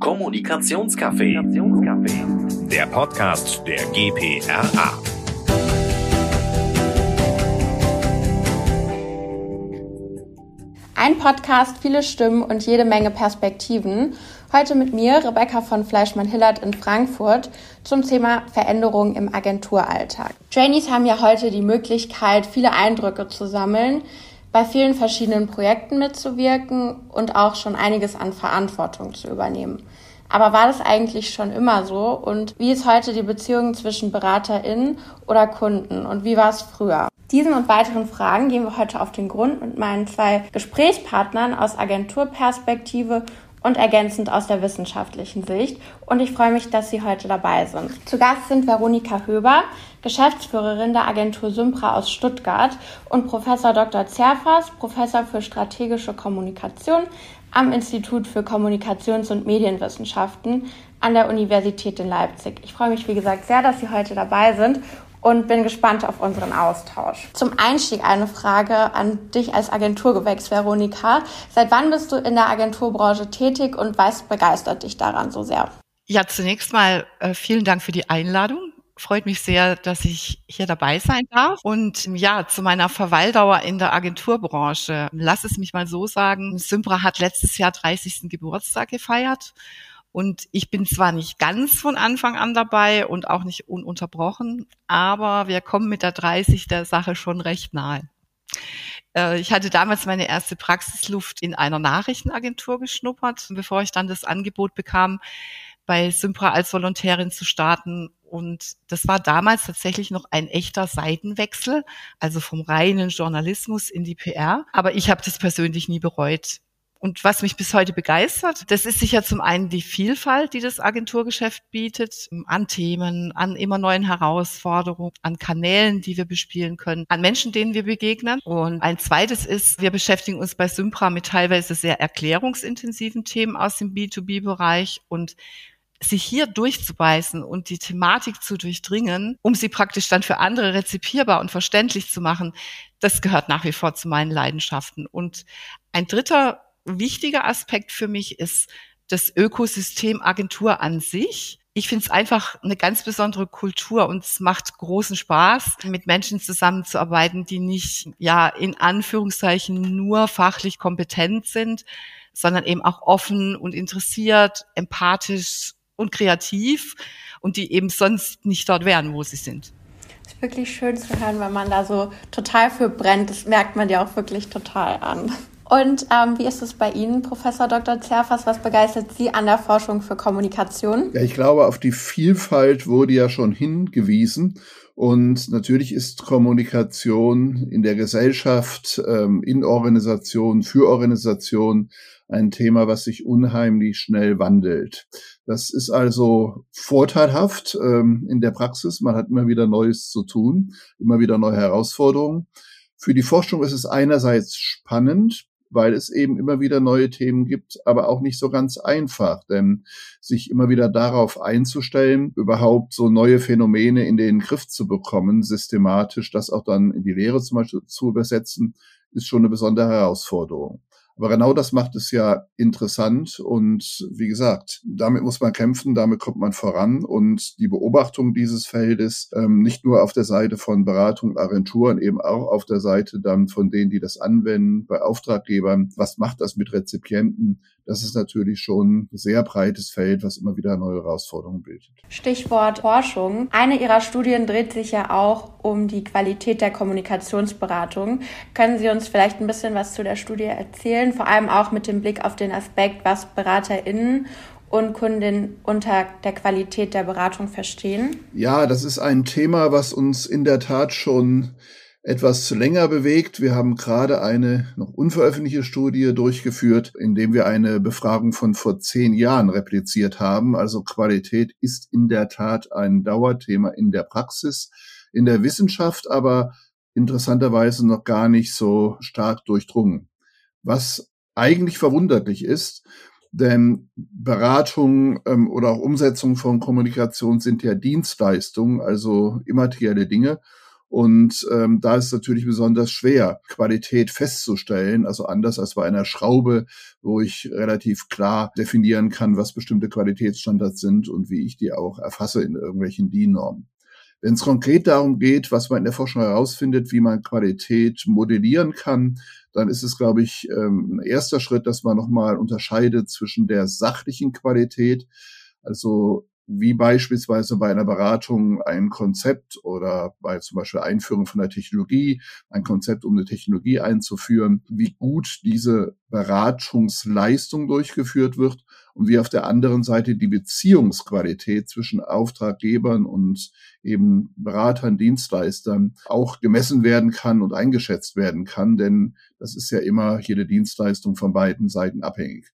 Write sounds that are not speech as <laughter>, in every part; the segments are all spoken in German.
Kommunikationscafé. Der Podcast der GPRA. Ein Podcast, viele Stimmen und jede Menge Perspektiven. Heute mit mir, Rebecca von Fleischmann-Hillert in Frankfurt, zum Thema Veränderungen im Agenturalltag. Trainees haben ja heute die Möglichkeit, viele Eindrücke zu sammeln, bei vielen verschiedenen Projekten mitzuwirken und auch schon einiges an Verantwortung zu übernehmen. Aber war das eigentlich schon immer so? Und wie ist heute die Beziehung zwischen BeraterInnen oder Kunden? Und wie war es früher? Diesen und weiteren Fragen gehen wir heute auf den Grund mit meinen zwei Gesprächspartnern aus Agenturperspektive und ergänzend aus der wissenschaftlichen Sicht. Und ich freue mich, dass Sie heute dabei sind. Zu Gast sind Veronika Höber, Geschäftsführerin der Agentur Sympra aus Stuttgart und Professor Dr. Zerfas, Professor für strategische Kommunikation am Institut für Kommunikations- und Medienwissenschaften an der Universität in Leipzig. Ich freue mich, wie gesagt, sehr, dass Sie heute dabei sind und bin gespannt auf unseren Austausch. Zum Einstieg eine Frage an dich als Agenturgewächs, Veronika. Seit wann bist du in der Agenturbranche tätig und was begeistert dich daran so sehr? Ja, zunächst mal äh, vielen Dank für die Einladung. Freut mich sehr, dass ich hier dabei sein darf. Und ja, zu meiner Verweildauer in der Agenturbranche. Lass es mich mal so sagen. Symbra hat letztes Jahr 30. Geburtstag gefeiert. Und ich bin zwar nicht ganz von Anfang an dabei und auch nicht ununterbrochen, aber wir kommen mit der 30 der Sache schon recht nahe. Äh, ich hatte damals meine erste Praxisluft in einer Nachrichtenagentur geschnuppert, bevor ich dann das Angebot bekam, bei Sympra als Volontärin zu starten. Und das war damals tatsächlich noch ein echter Seitenwechsel, also vom reinen Journalismus in die PR. Aber ich habe das persönlich nie bereut. Und was mich bis heute begeistert, das ist sicher zum einen die Vielfalt, die das Agenturgeschäft bietet, an Themen, an immer neuen Herausforderungen, an Kanälen, die wir bespielen können, an Menschen, denen wir begegnen. Und ein zweites ist, wir beschäftigen uns bei Sympra mit teilweise sehr erklärungsintensiven Themen aus dem B2B-Bereich und sich hier durchzubeißen und die Thematik zu durchdringen, um sie praktisch dann für andere rezipierbar und verständlich zu machen, das gehört nach wie vor zu meinen Leidenschaften. Und ein dritter wichtiger Aspekt für mich ist das Ökosystem Agentur an sich. Ich finde es einfach eine ganz besondere Kultur und es macht großen Spaß, mit Menschen zusammenzuarbeiten, die nicht, ja, in Anführungszeichen nur fachlich kompetent sind, sondern eben auch offen und interessiert, empathisch und kreativ und die eben sonst nicht dort wären, wo sie sind. Das ist wirklich schön zu hören, wenn man da so total für brennt. Das merkt man ja auch wirklich total an. Und ähm, wie ist es bei Ihnen, Professor Dr. Zerfas? Was begeistert Sie an der Forschung für Kommunikation? Ja, ich glaube, auf die Vielfalt wurde ja schon hingewiesen. Und natürlich ist Kommunikation in der Gesellschaft, ähm, in Organisationen, für Organisationen ein Thema, was sich unheimlich schnell wandelt. Das ist also vorteilhaft ähm, in der Praxis. Man hat immer wieder Neues zu tun, immer wieder neue Herausforderungen. Für die Forschung ist es einerseits spannend, weil es eben immer wieder neue Themen gibt, aber auch nicht so ganz einfach, denn sich immer wieder darauf einzustellen, überhaupt so neue Phänomene in den Griff zu bekommen, systematisch, das auch dann in die Lehre zum Beispiel zu übersetzen, ist schon eine besondere Herausforderung. Aber genau das macht es ja interessant und wie gesagt, damit muss man kämpfen, damit kommt man voran und die Beobachtung dieses Feldes ähm, nicht nur auf der Seite von Beratung Agenturen, eben auch auf der Seite dann von denen, die das anwenden, bei Auftraggebern, was macht das mit Rezipienten, das ist natürlich schon ein sehr breites Feld, was immer wieder neue Herausforderungen bildet. Stichwort Forschung. Eine Ihrer Studien dreht sich ja auch um die Qualität der Kommunikationsberatung. Können Sie uns vielleicht ein bisschen was zu der Studie erzählen? Vor allem auch mit dem Blick auf den Aspekt, was BeraterInnen und Kundinnen unter der Qualität der Beratung verstehen? Ja, das ist ein Thema, was uns in der Tat schon etwas länger bewegt. Wir haben gerade eine noch unveröffentlichte Studie durchgeführt, in dem wir eine Befragung von vor zehn Jahren repliziert haben. Also Qualität ist in der Tat ein Dauerthema in der Praxis, in der Wissenschaft, aber interessanterweise noch gar nicht so stark durchdrungen. Was eigentlich verwunderlich ist, denn Beratung ähm, oder auch Umsetzung von Kommunikation sind ja Dienstleistungen, also immaterielle Dinge. Und ähm, da ist natürlich besonders schwer, Qualität festzustellen. Also anders als bei einer Schraube, wo ich relativ klar definieren kann, was bestimmte Qualitätsstandards sind und wie ich die auch erfasse in irgendwelchen DIN-Normen. Wenn es konkret darum geht, was man in der Forschung herausfindet, wie man Qualität modellieren kann, dann ist es, glaube ich, ähm, ein erster Schritt, dass man nochmal unterscheidet zwischen der sachlichen Qualität, also wie beispielsweise bei einer Beratung ein Konzept oder bei zum Beispiel Einführung von einer Technologie, ein Konzept, um eine Technologie einzuführen, wie gut diese Beratungsleistung durchgeführt wird und wie auf der anderen Seite die Beziehungsqualität zwischen Auftraggebern und eben Beratern, Dienstleistern auch gemessen werden kann und eingeschätzt werden kann, denn das ist ja immer jede Dienstleistung von beiden Seiten abhängig.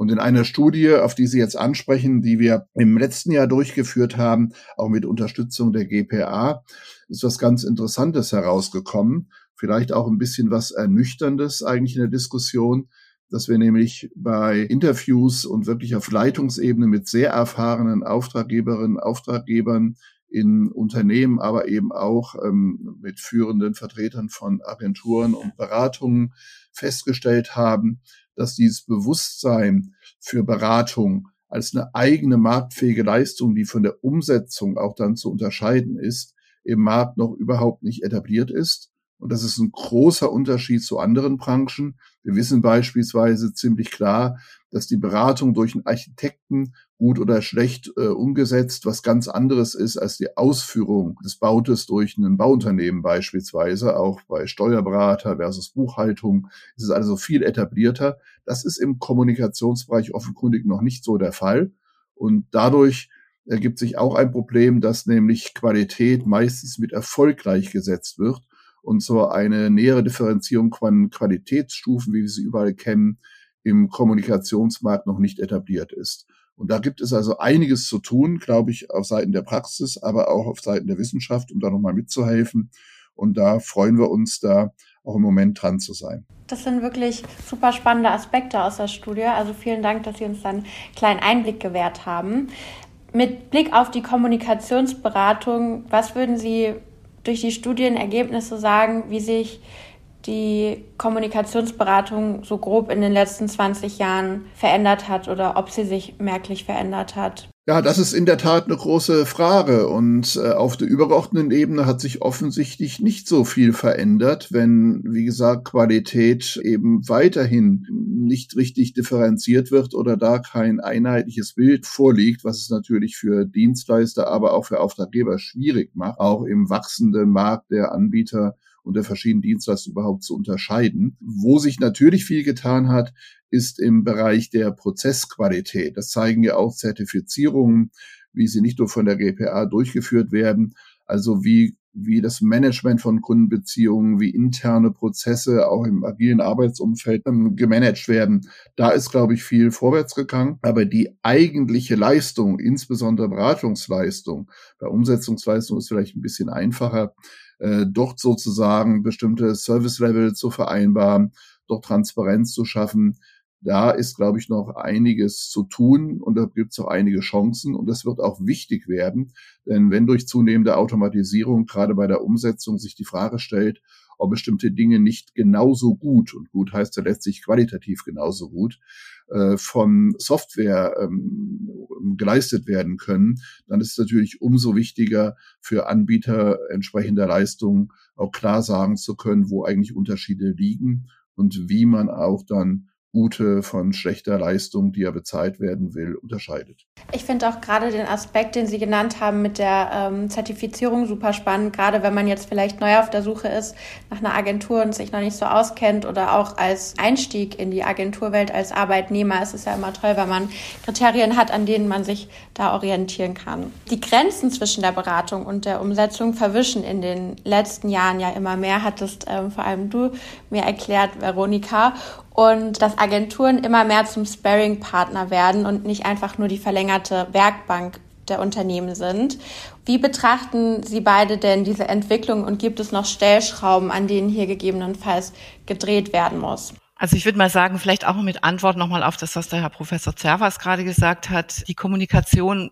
Und in einer Studie, auf die Sie jetzt ansprechen, die wir im letzten Jahr durchgeführt haben, auch mit Unterstützung der GPA, ist was ganz Interessantes herausgekommen. Vielleicht auch ein bisschen was Ernüchterndes eigentlich in der Diskussion, dass wir nämlich bei Interviews und wirklich auf Leitungsebene mit sehr erfahrenen Auftraggeberinnen, Auftraggebern in Unternehmen, aber eben auch ähm, mit führenden Vertretern von Agenturen und Beratungen festgestellt haben, dass dieses Bewusstsein für Beratung als eine eigene marktfähige Leistung, die von der Umsetzung auch dann zu unterscheiden ist, im Markt noch überhaupt nicht etabliert ist. Und das ist ein großer Unterschied zu anderen Branchen. Wir wissen beispielsweise ziemlich klar, dass die Beratung durch einen Architekten gut oder schlecht äh, umgesetzt was ganz anderes ist als die Ausführung des Bautes durch ein Bauunternehmen beispielsweise. Auch bei Steuerberater versus Buchhaltung ist es also viel etablierter. Das ist im Kommunikationsbereich offenkundig noch nicht so der Fall. Und dadurch ergibt sich auch ein Problem, dass nämlich Qualität meistens mit Erfolg gleichgesetzt wird und so eine nähere Differenzierung von Qualitätsstufen, wie wir sie überall kennen, im Kommunikationsmarkt noch nicht etabliert ist. Und da gibt es also einiges zu tun, glaube ich, auf Seiten der Praxis, aber auch auf Seiten der Wissenschaft, um da nochmal mitzuhelfen. Und da freuen wir uns da auch im Moment dran zu sein. Das sind wirklich super spannende Aspekte aus der Studie. Also vielen Dank, dass Sie uns dann einen kleinen Einblick gewährt haben. Mit Blick auf die Kommunikationsberatung, was würden Sie durch die Studienergebnisse sagen, wie sich die Kommunikationsberatung so grob in den letzten 20 Jahren verändert hat oder ob sie sich merklich verändert hat? Ja, das ist in der Tat eine große Frage. Und äh, auf der übergeordneten Ebene hat sich offensichtlich nicht so viel verändert, wenn, wie gesagt, Qualität eben weiterhin nicht richtig differenziert wird oder da kein einheitliches Bild vorliegt, was es natürlich für Dienstleister, aber auch für Auftraggeber schwierig macht, auch im wachsenden Markt der Anbieter und der verschiedenen Dienstleistungen überhaupt zu unterscheiden. Wo sich natürlich viel getan hat, ist im Bereich der Prozessqualität. Das zeigen ja auch Zertifizierungen, wie sie nicht nur von der GPA durchgeführt werden, also wie wie das Management von Kundenbeziehungen, wie interne Prozesse auch im agilen Arbeitsumfeld ähm, gemanagt werden. Da ist, glaube ich, viel vorwärts gegangen. Aber die eigentliche Leistung, insbesondere Beratungsleistung, bei Umsetzungsleistung ist vielleicht ein bisschen einfacher, äh, dort sozusagen bestimmte Service-Level zu vereinbaren, dort Transparenz zu schaffen, da ist, glaube ich, noch einiges zu tun und da gibt es auch einige Chancen und das wird auch wichtig werden, denn wenn durch zunehmende Automatisierung gerade bei der Umsetzung sich die Frage stellt, ob bestimmte Dinge nicht genauso gut, und gut heißt ja letztlich qualitativ genauso gut, äh, von Software ähm, geleistet werden können, dann ist es natürlich umso wichtiger für Anbieter entsprechender Leistungen auch klar sagen zu können, wo eigentlich Unterschiede liegen und wie man auch dann gute von schlechter Leistung, die er bezahlt werden will, unterscheidet. Ich finde auch gerade den Aspekt, den Sie genannt haben mit der ähm, Zertifizierung super spannend, gerade wenn man jetzt vielleicht neu auf der Suche ist nach einer Agentur und sich noch nicht so auskennt oder auch als Einstieg in die Agenturwelt als Arbeitnehmer. Es ist ja immer toll, wenn man Kriterien hat, an denen man sich da orientieren kann. Die Grenzen zwischen der Beratung und der Umsetzung verwischen in den letzten Jahren ja immer mehr, hattest ähm, vor allem du mir erklärt, Veronika und dass Agenturen immer mehr zum Sparing-Partner werden und nicht einfach nur die verlängerte Werkbank der Unternehmen sind. Wie betrachten Sie beide denn diese Entwicklung und gibt es noch Stellschrauben, an denen hier gegebenenfalls gedreht werden muss? Also ich würde mal sagen, vielleicht auch mit Antwort nochmal auf das, was der Herr Professor Zervas gerade gesagt hat. Die Kommunikation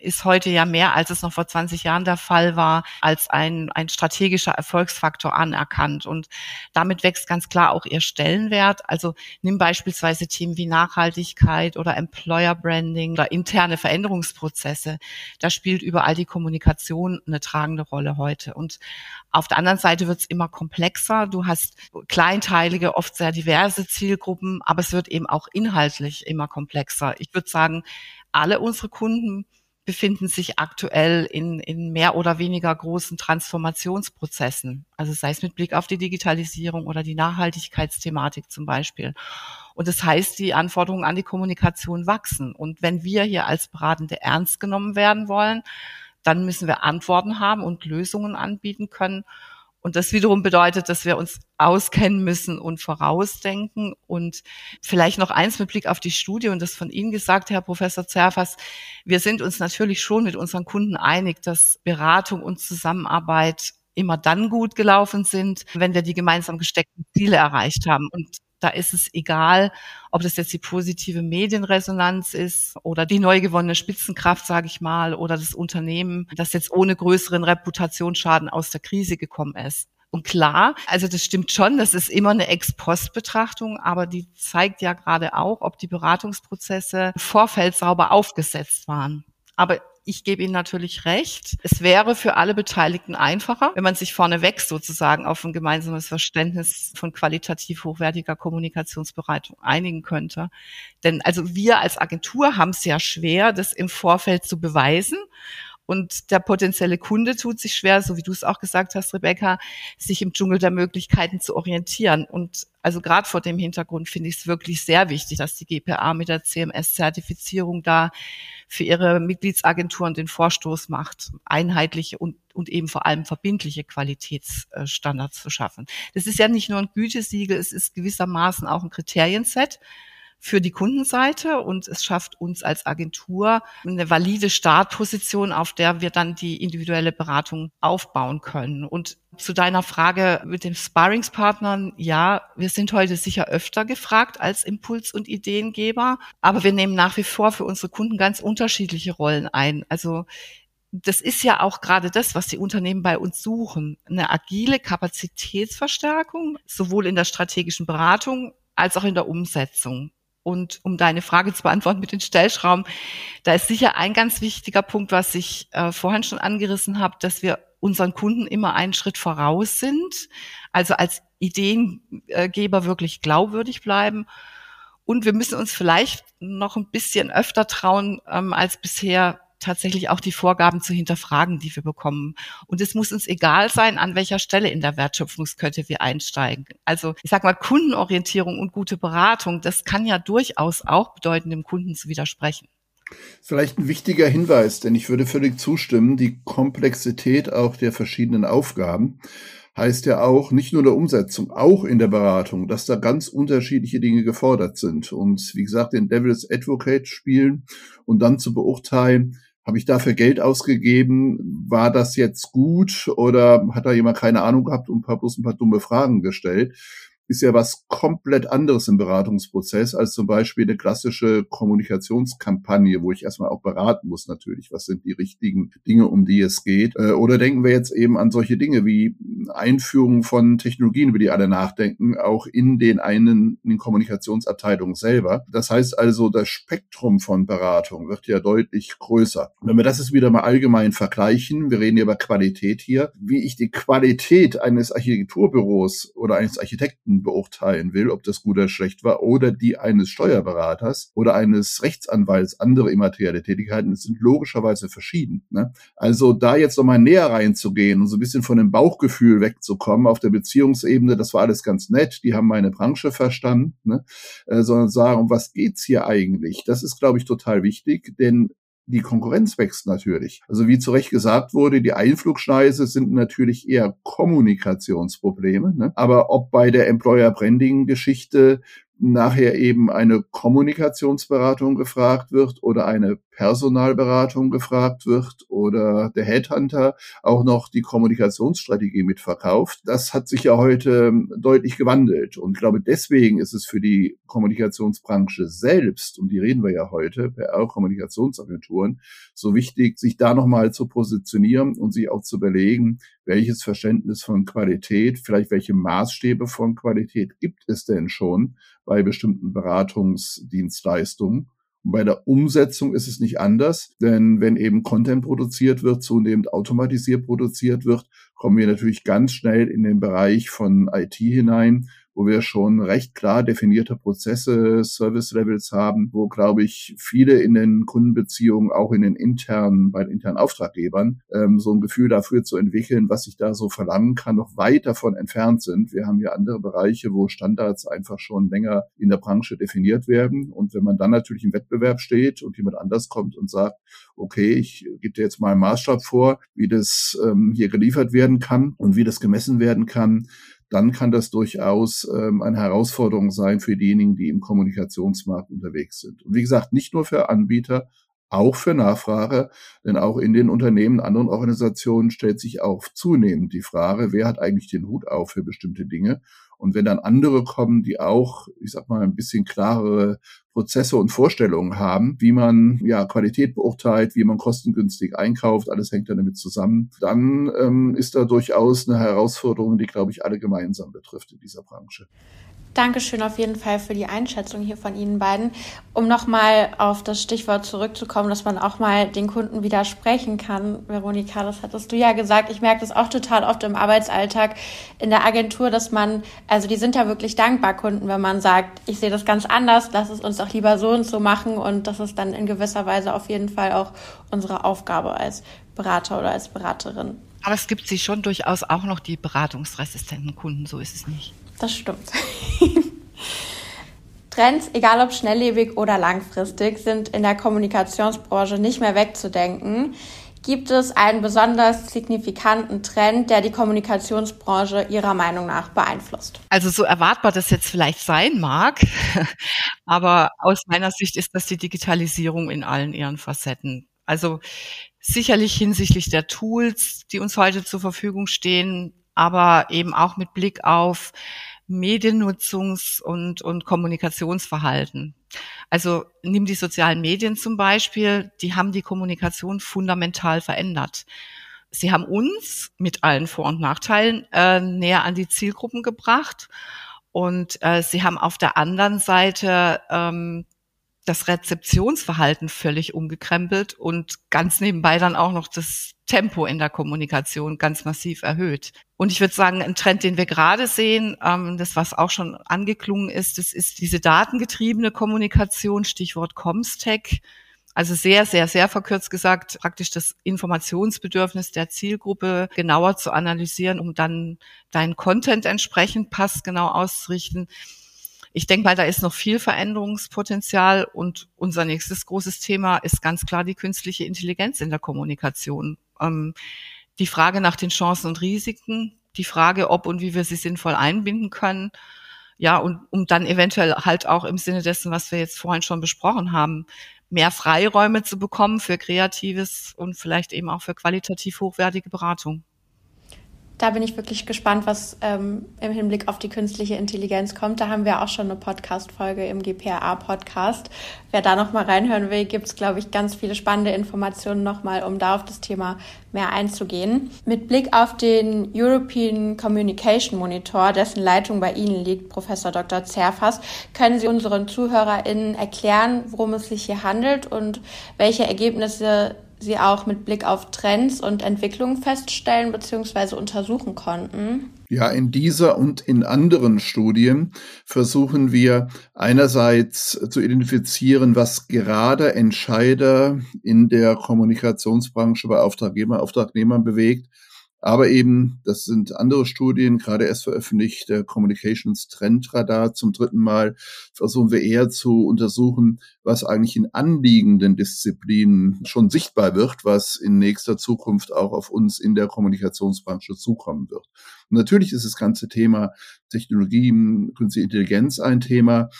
ist heute ja mehr, als es noch vor 20 Jahren der Fall war, als ein, ein strategischer Erfolgsfaktor anerkannt. Und damit wächst ganz klar auch ihr Stellenwert. Also nimm beispielsweise Themen wie Nachhaltigkeit oder Employer Branding oder interne Veränderungsprozesse. Da spielt überall die Kommunikation eine tragende Rolle heute. Und auf der anderen Seite wird es immer komplexer. Du hast kleinteilige, oft sehr diverse Zielgruppen, aber es wird eben auch inhaltlich immer komplexer. Ich würde sagen, alle unsere Kunden befinden sich aktuell in, in mehr oder weniger großen Transformationsprozessen. Also sei es mit Blick auf die Digitalisierung oder die Nachhaltigkeitsthematik zum Beispiel. Und das heißt, die Anforderungen an die Kommunikation wachsen. Und wenn wir hier als Beratende ernst genommen werden wollen, dann müssen wir Antworten haben und Lösungen anbieten können. Und das wiederum bedeutet, dass wir uns auskennen müssen und vorausdenken. Und vielleicht noch eins mit Blick auf die Studie und das von Ihnen gesagt, Herr Professor Zerfas. Wir sind uns natürlich schon mit unseren Kunden einig, dass Beratung und Zusammenarbeit immer dann gut gelaufen sind, wenn wir die gemeinsam gesteckten Ziele erreicht haben. Und da ist es egal, ob das jetzt die positive Medienresonanz ist oder die neu gewonnene Spitzenkraft, sage ich mal, oder das Unternehmen, das jetzt ohne größeren Reputationsschaden aus der Krise gekommen ist. Und klar, also das stimmt schon, das ist immer eine Ex-Post-Betrachtung, aber die zeigt ja gerade auch, ob die Beratungsprozesse im Vorfeld sauber aufgesetzt waren. Aber ich gebe Ihnen natürlich recht. Es wäre für alle Beteiligten einfacher, wenn man sich vorneweg sozusagen auf ein gemeinsames Verständnis von qualitativ hochwertiger Kommunikationsbereitung einigen könnte. Denn also wir als Agentur haben es ja schwer, das im Vorfeld zu beweisen. Und der potenzielle Kunde tut sich schwer, so wie du es auch gesagt hast, Rebecca, sich im Dschungel der Möglichkeiten zu orientieren. Und also gerade vor dem Hintergrund finde ich es wirklich sehr wichtig, dass die GPA mit der CMS-Zertifizierung da für ihre Mitgliedsagenturen den Vorstoß macht, einheitliche und, und eben vor allem verbindliche Qualitätsstandards zu schaffen. Das ist ja nicht nur ein Gütesiegel, es ist gewissermaßen auch ein Kriterienset, für die Kundenseite und es schafft uns als Agentur eine valide Startposition, auf der wir dann die individuelle Beratung aufbauen können. Und zu deiner Frage mit den Sparringspartnern, ja, wir sind heute sicher öfter gefragt als Impuls- und Ideengeber, aber wir nehmen nach wie vor für unsere Kunden ganz unterschiedliche Rollen ein. Also das ist ja auch gerade das, was die Unternehmen bei uns suchen. Eine agile Kapazitätsverstärkung, sowohl in der strategischen Beratung als auch in der Umsetzung. Und um deine Frage zu beantworten mit den Stellschrauben, da ist sicher ein ganz wichtiger Punkt, was ich äh, vorhin schon angerissen habe, dass wir unseren Kunden immer einen Schritt voraus sind, also als Ideengeber wirklich glaubwürdig bleiben. Und wir müssen uns vielleicht noch ein bisschen öfter trauen ähm, als bisher, tatsächlich auch die Vorgaben zu hinterfragen, die wir bekommen. Und es muss uns egal sein, an welcher Stelle in der Wertschöpfungskette wir einsteigen. Also ich sag mal, Kundenorientierung und gute Beratung, das kann ja durchaus auch bedeuten, dem Kunden zu widersprechen. Vielleicht ein wichtiger Hinweis, denn ich würde völlig zustimmen, die Komplexität auch der verschiedenen Aufgaben heißt ja auch nicht nur in der Umsetzung, auch in der Beratung, dass da ganz unterschiedliche Dinge gefordert sind. Und wie gesagt, den Devil's Advocate spielen und dann zu beurteilen, habe ich dafür Geld ausgegeben? War das jetzt gut oder hat da jemand keine Ahnung gehabt und bloß ein paar dumme Fragen gestellt? Ist ja was komplett anderes im Beratungsprozess als zum Beispiel eine klassische Kommunikationskampagne, wo ich erstmal auch beraten muss natürlich, was sind die richtigen Dinge, um die es geht. Äh, oder denken wir jetzt eben an solche Dinge wie Einführung von Technologien, über die alle nachdenken, auch in den einen in den Kommunikationsabteilungen selber. Das heißt also, das Spektrum von Beratung wird ja deutlich größer. Wenn wir das jetzt wieder mal allgemein vergleichen, wir reden ja über Qualität hier, wie ich die Qualität eines Architekturbüros oder eines Architekten beurteilen will, ob das gut oder schlecht war, oder die eines Steuerberaters oder eines Rechtsanwalts, andere immaterielle Tätigkeiten, sind logischerweise verschieden. Ne? Also da jetzt nochmal näher reinzugehen und so ein bisschen von dem Bauchgefühl wegzukommen auf der Beziehungsebene, das war alles ganz nett, die haben meine Branche verstanden, ne? äh, sondern sagen, um was geht's hier eigentlich? Das ist, glaube ich, total wichtig, denn die Konkurrenz wächst natürlich. Also wie zu Recht gesagt wurde, die Einflugschneise sind natürlich eher Kommunikationsprobleme. Ne? Aber ob bei der Employer Branding Geschichte nachher eben eine Kommunikationsberatung gefragt wird oder eine Personalberatung gefragt wird oder der Headhunter auch noch die Kommunikationsstrategie mitverkauft. Das hat sich ja heute deutlich gewandelt. Und ich glaube, deswegen ist es für die Kommunikationsbranche selbst, um die reden wir ja heute, PR-Kommunikationsagenturen, so wichtig, sich da nochmal zu positionieren und sich auch zu überlegen, welches Verständnis von Qualität, vielleicht welche Maßstäbe von Qualität gibt es denn schon bei bestimmten Beratungsdienstleistungen. Und bei der Umsetzung ist es nicht anders, denn wenn eben Content produziert wird, zunehmend automatisiert produziert wird, kommen wir natürlich ganz schnell in den Bereich von IT hinein, wo wir schon recht klar definierte Prozesse, Service Levels haben, wo, glaube ich, viele in den Kundenbeziehungen, auch in den internen, bei den internen Auftraggebern, ähm, so ein Gefühl dafür zu entwickeln, was ich da so verlangen kann, noch weit davon entfernt sind. Wir haben ja andere Bereiche, wo Standards einfach schon länger in der Branche definiert werden. Und wenn man dann natürlich im Wettbewerb steht und jemand anders kommt und sagt, okay, ich gebe dir jetzt mal einen Maßstab vor, wie das ähm, hier geliefert werden kann und wie das gemessen werden kann, dann kann das durchaus ähm, eine Herausforderung sein für diejenigen, die im Kommunikationsmarkt unterwegs sind. Und wie gesagt, nicht nur für Anbieter, auch für Nachfrage, denn auch in den Unternehmen, anderen Organisationen stellt sich auch zunehmend die Frage, wer hat eigentlich den Hut auf für bestimmte Dinge und wenn dann andere kommen, die auch, ich sag mal, ein bisschen klarere Prozesse und Vorstellungen haben, wie man ja Qualität beurteilt, wie man kostengünstig einkauft, alles hängt dann damit zusammen, dann ähm, ist da durchaus eine Herausforderung, die, glaube ich, alle gemeinsam betrifft in dieser Branche. Dankeschön auf jeden Fall für die Einschätzung hier von Ihnen beiden. Um nochmal auf das Stichwort zurückzukommen, dass man auch mal den Kunden widersprechen kann. Veronika, das hattest du ja gesagt. Ich merke das auch total oft im Arbeitsalltag in der Agentur, dass man, also die sind ja wirklich dankbar, Kunden, wenn man sagt, ich sehe das ganz anders, lass es uns doch lieber so und so machen. Und das ist dann in gewisser Weise auf jeden Fall auch unsere Aufgabe als Berater oder als Beraterin. Aber es gibt sie schon durchaus auch noch die beratungsresistenten Kunden, so ist es nicht. Das stimmt. <laughs> Trends, egal ob schnelllebig oder langfristig, sind in der Kommunikationsbranche nicht mehr wegzudenken. Gibt es einen besonders signifikanten Trend, der die Kommunikationsbranche Ihrer Meinung nach beeinflusst? Also so erwartbar das jetzt vielleicht sein mag, <laughs> aber aus meiner Sicht ist das die Digitalisierung in allen ihren Facetten. Also sicherlich hinsichtlich der Tools, die uns heute zur Verfügung stehen, aber eben auch mit Blick auf Mediennutzungs- und, und Kommunikationsverhalten. Also nimm die sozialen Medien zum Beispiel, die haben die Kommunikation fundamental verändert. Sie haben uns mit allen Vor- und Nachteilen äh, näher an die Zielgruppen gebracht und äh, sie haben auf der anderen Seite ähm, das Rezeptionsverhalten völlig umgekrempelt und ganz nebenbei dann auch noch das Tempo in der Kommunikation ganz massiv erhöht. Und ich würde sagen, ein Trend, den wir gerade sehen, ähm, das was auch schon angeklungen ist, das ist diese datengetriebene Kommunikation, Stichwort Comstech. Also sehr, sehr, sehr verkürzt gesagt, praktisch das Informationsbedürfnis der Zielgruppe genauer zu analysieren, um dann deinen Content entsprechend passgenau auszurichten ich denke mal, da ist noch viel Veränderungspotenzial und unser nächstes großes Thema ist ganz klar die künstliche Intelligenz in der Kommunikation. Ähm, die Frage nach den Chancen und Risiken, die Frage, ob und wie wir sie sinnvoll einbinden können. Ja, und um dann eventuell halt auch im Sinne dessen, was wir jetzt vorhin schon besprochen haben, mehr Freiräume zu bekommen für kreatives und vielleicht eben auch für qualitativ hochwertige Beratung da bin ich wirklich gespannt, was ähm, im Hinblick auf die künstliche Intelligenz kommt. Da haben wir auch schon eine Podcast-Folge im GPRA-Podcast. Wer da nochmal reinhören will, gibt es, glaube ich, ganz viele spannende Informationen nochmal, um da auf das Thema mehr einzugehen. Mit Blick auf den European Communication Monitor, dessen Leitung bei Ihnen liegt, Professor Dr. Zerfas, können Sie unseren ZuhörerInnen erklären, worum es sich hier handelt und welche Ergebnisse Sie auch mit Blick auf Trends und Entwicklungen feststellen bzw. untersuchen konnten? Ja, in dieser und in anderen Studien versuchen wir einerseits zu identifizieren, was gerade Entscheider in der Kommunikationsbranche bei Auftraggeber, Auftragnehmern bewegt aber eben, das sind andere Studien, gerade erst veröffentlicht, der Communications Trend Radar zum dritten Mal, versuchen wir eher zu untersuchen, was eigentlich in anliegenden Disziplinen schon sichtbar wird, was in nächster Zukunft auch auf uns in der Kommunikationsbranche zukommen wird. Und natürlich ist das ganze Thema Technologien, künstliche Intelligenz ein Thema.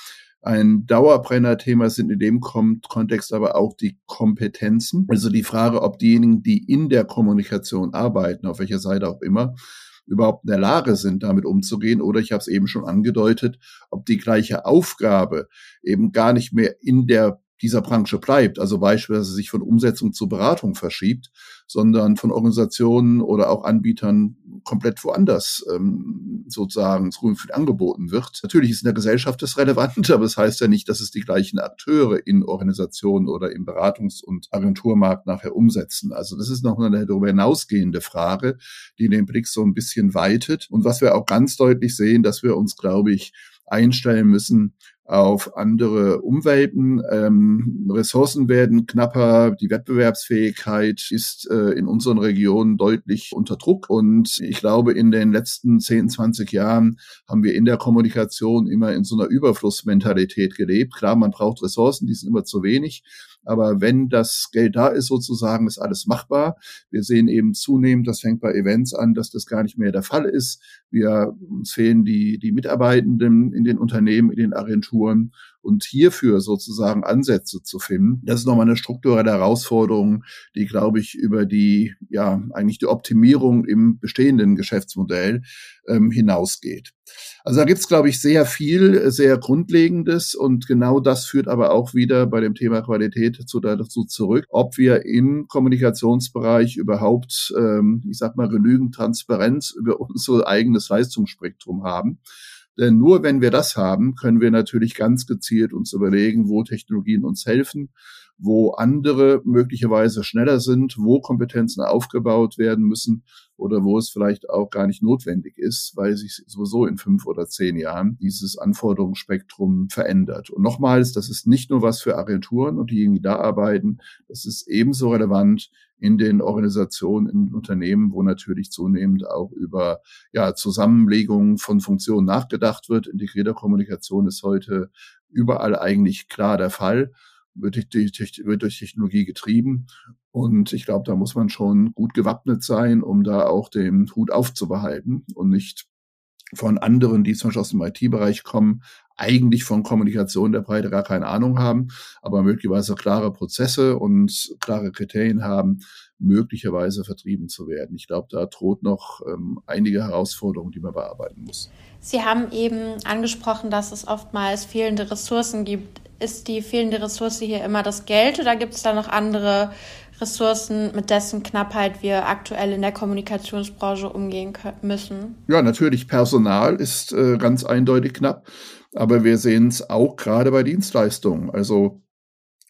Ein Dauerbrenner-Thema sind in dem Kontext aber auch die Kompetenzen. Also die Frage, ob diejenigen, die in der Kommunikation arbeiten, auf welcher Seite auch immer, überhaupt in der Lage sind, damit umzugehen. Oder ich habe es eben schon angedeutet, ob die gleiche Aufgabe eben gar nicht mehr in der dieser Branche bleibt, also beispielsweise sich von Umsetzung zu Beratung verschiebt, sondern von Organisationen oder auch Anbietern komplett woanders ähm, sozusagen Grünfield angeboten wird. Natürlich ist in der Gesellschaft das relevant, <laughs> aber es das heißt ja nicht, dass es die gleichen Akteure in Organisationen oder im Beratungs- und Agenturmarkt nachher umsetzen. Also das ist noch eine darüber hinausgehende Frage, die den Blick so ein bisschen weitet. Und was wir auch ganz deutlich sehen, dass wir uns, glaube ich, einstellen müssen auf andere Umwelten. Ähm, Ressourcen werden knapper, die Wettbewerbsfähigkeit ist äh, in unseren Regionen deutlich unter Druck. Und ich glaube, in den letzten 10, 20 Jahren haben wir in der Kommunikation immer in so einer Überflussmentalität gelebt. Klar, man braucht Ressourcen, die sind immer zu wenig. Aber wenn das Geld da ist, sozusagen, ist alles machbar. Wir sehen eben zunehmend, das fängt bei Events an, dass das gar nicht mehr der Fall ist. Wir, uns fehlen die, die Mitarbeitenden in den Unternehmen, in den Agenturen. Und hierfür sozusagen Ansätze zu finden, das ist nochmal eine strukturelle Herausforderung, die, glaube ich, über die, ja, eigentlich die Optimierung im bestehenden Geschäftsmodell ähm, hinausgeht. Also da gibt's, glaube ich, sehr viel, sehr Grundlegendes und genau das führt aber auch wieder bei dem Thema Qualität zu, dazu zurück, ob wir im Kommunikationsbereich überhaupt, ähm, ich sag mal, genügend Transparenz über <laughs> unser eigenes Leistungsspektrum haben. Denn nur wenn wir das haben, können wir natürlich ganz gezielt uns überlegen, wo Technologien uns helfen, wo andere möglicherweise schneller sind, wo Kompetenzen aufgebaut werden müssen oder wo es vielleicht auch gar nicht notwendig ist, weil sich sowieso in fünf oder zehn Jahren dieses Anforderungsspektrum verändert. Und nochmals, das ist nicht nur was für Agenturen und diejenigen, die da arbeiten, das ist ebenso relevant in den Organisationen, in Unternehmen, wo natürlich zunehmend auch über ja, Zusammenlegungen von Funktionen nachgedacht wird. Integrierte Kommunikation ist heute überall eigentlich klar der Fall wird durch, wird durch Technologie getrieben. Und ich glaube, da muss man schon gut gewappnet sein, um da auch den Hut aufzubehalten und nicht von anderen, die zum Beispiel aus dem IT-Bereich kommen, eigentlich von Kommunikation der Breite gar keine Ahnung haben, aber möglicherweise klare Prozesse und klare Kriterien haben, möglicherweise vertrieben zu werden. Ich glaube, da droht noch ähm, einige Herausforderungen, die man bearbeiten muss. Sie haben eben angesprochen, dass es oftmals fehlende Ressourcen gibt. Ist die fehlende Ressource hier immer das Geld oder gibt es da noch andere Ressourcen, mit dessen Knappheit wir aktuell in der Kommunikationsbranche umgehen müssen? Ja, natürlich, Personal ist äh, ganz eindeutig knapp, aber wir sehen es auch gerade bei Dienstleistungen. Also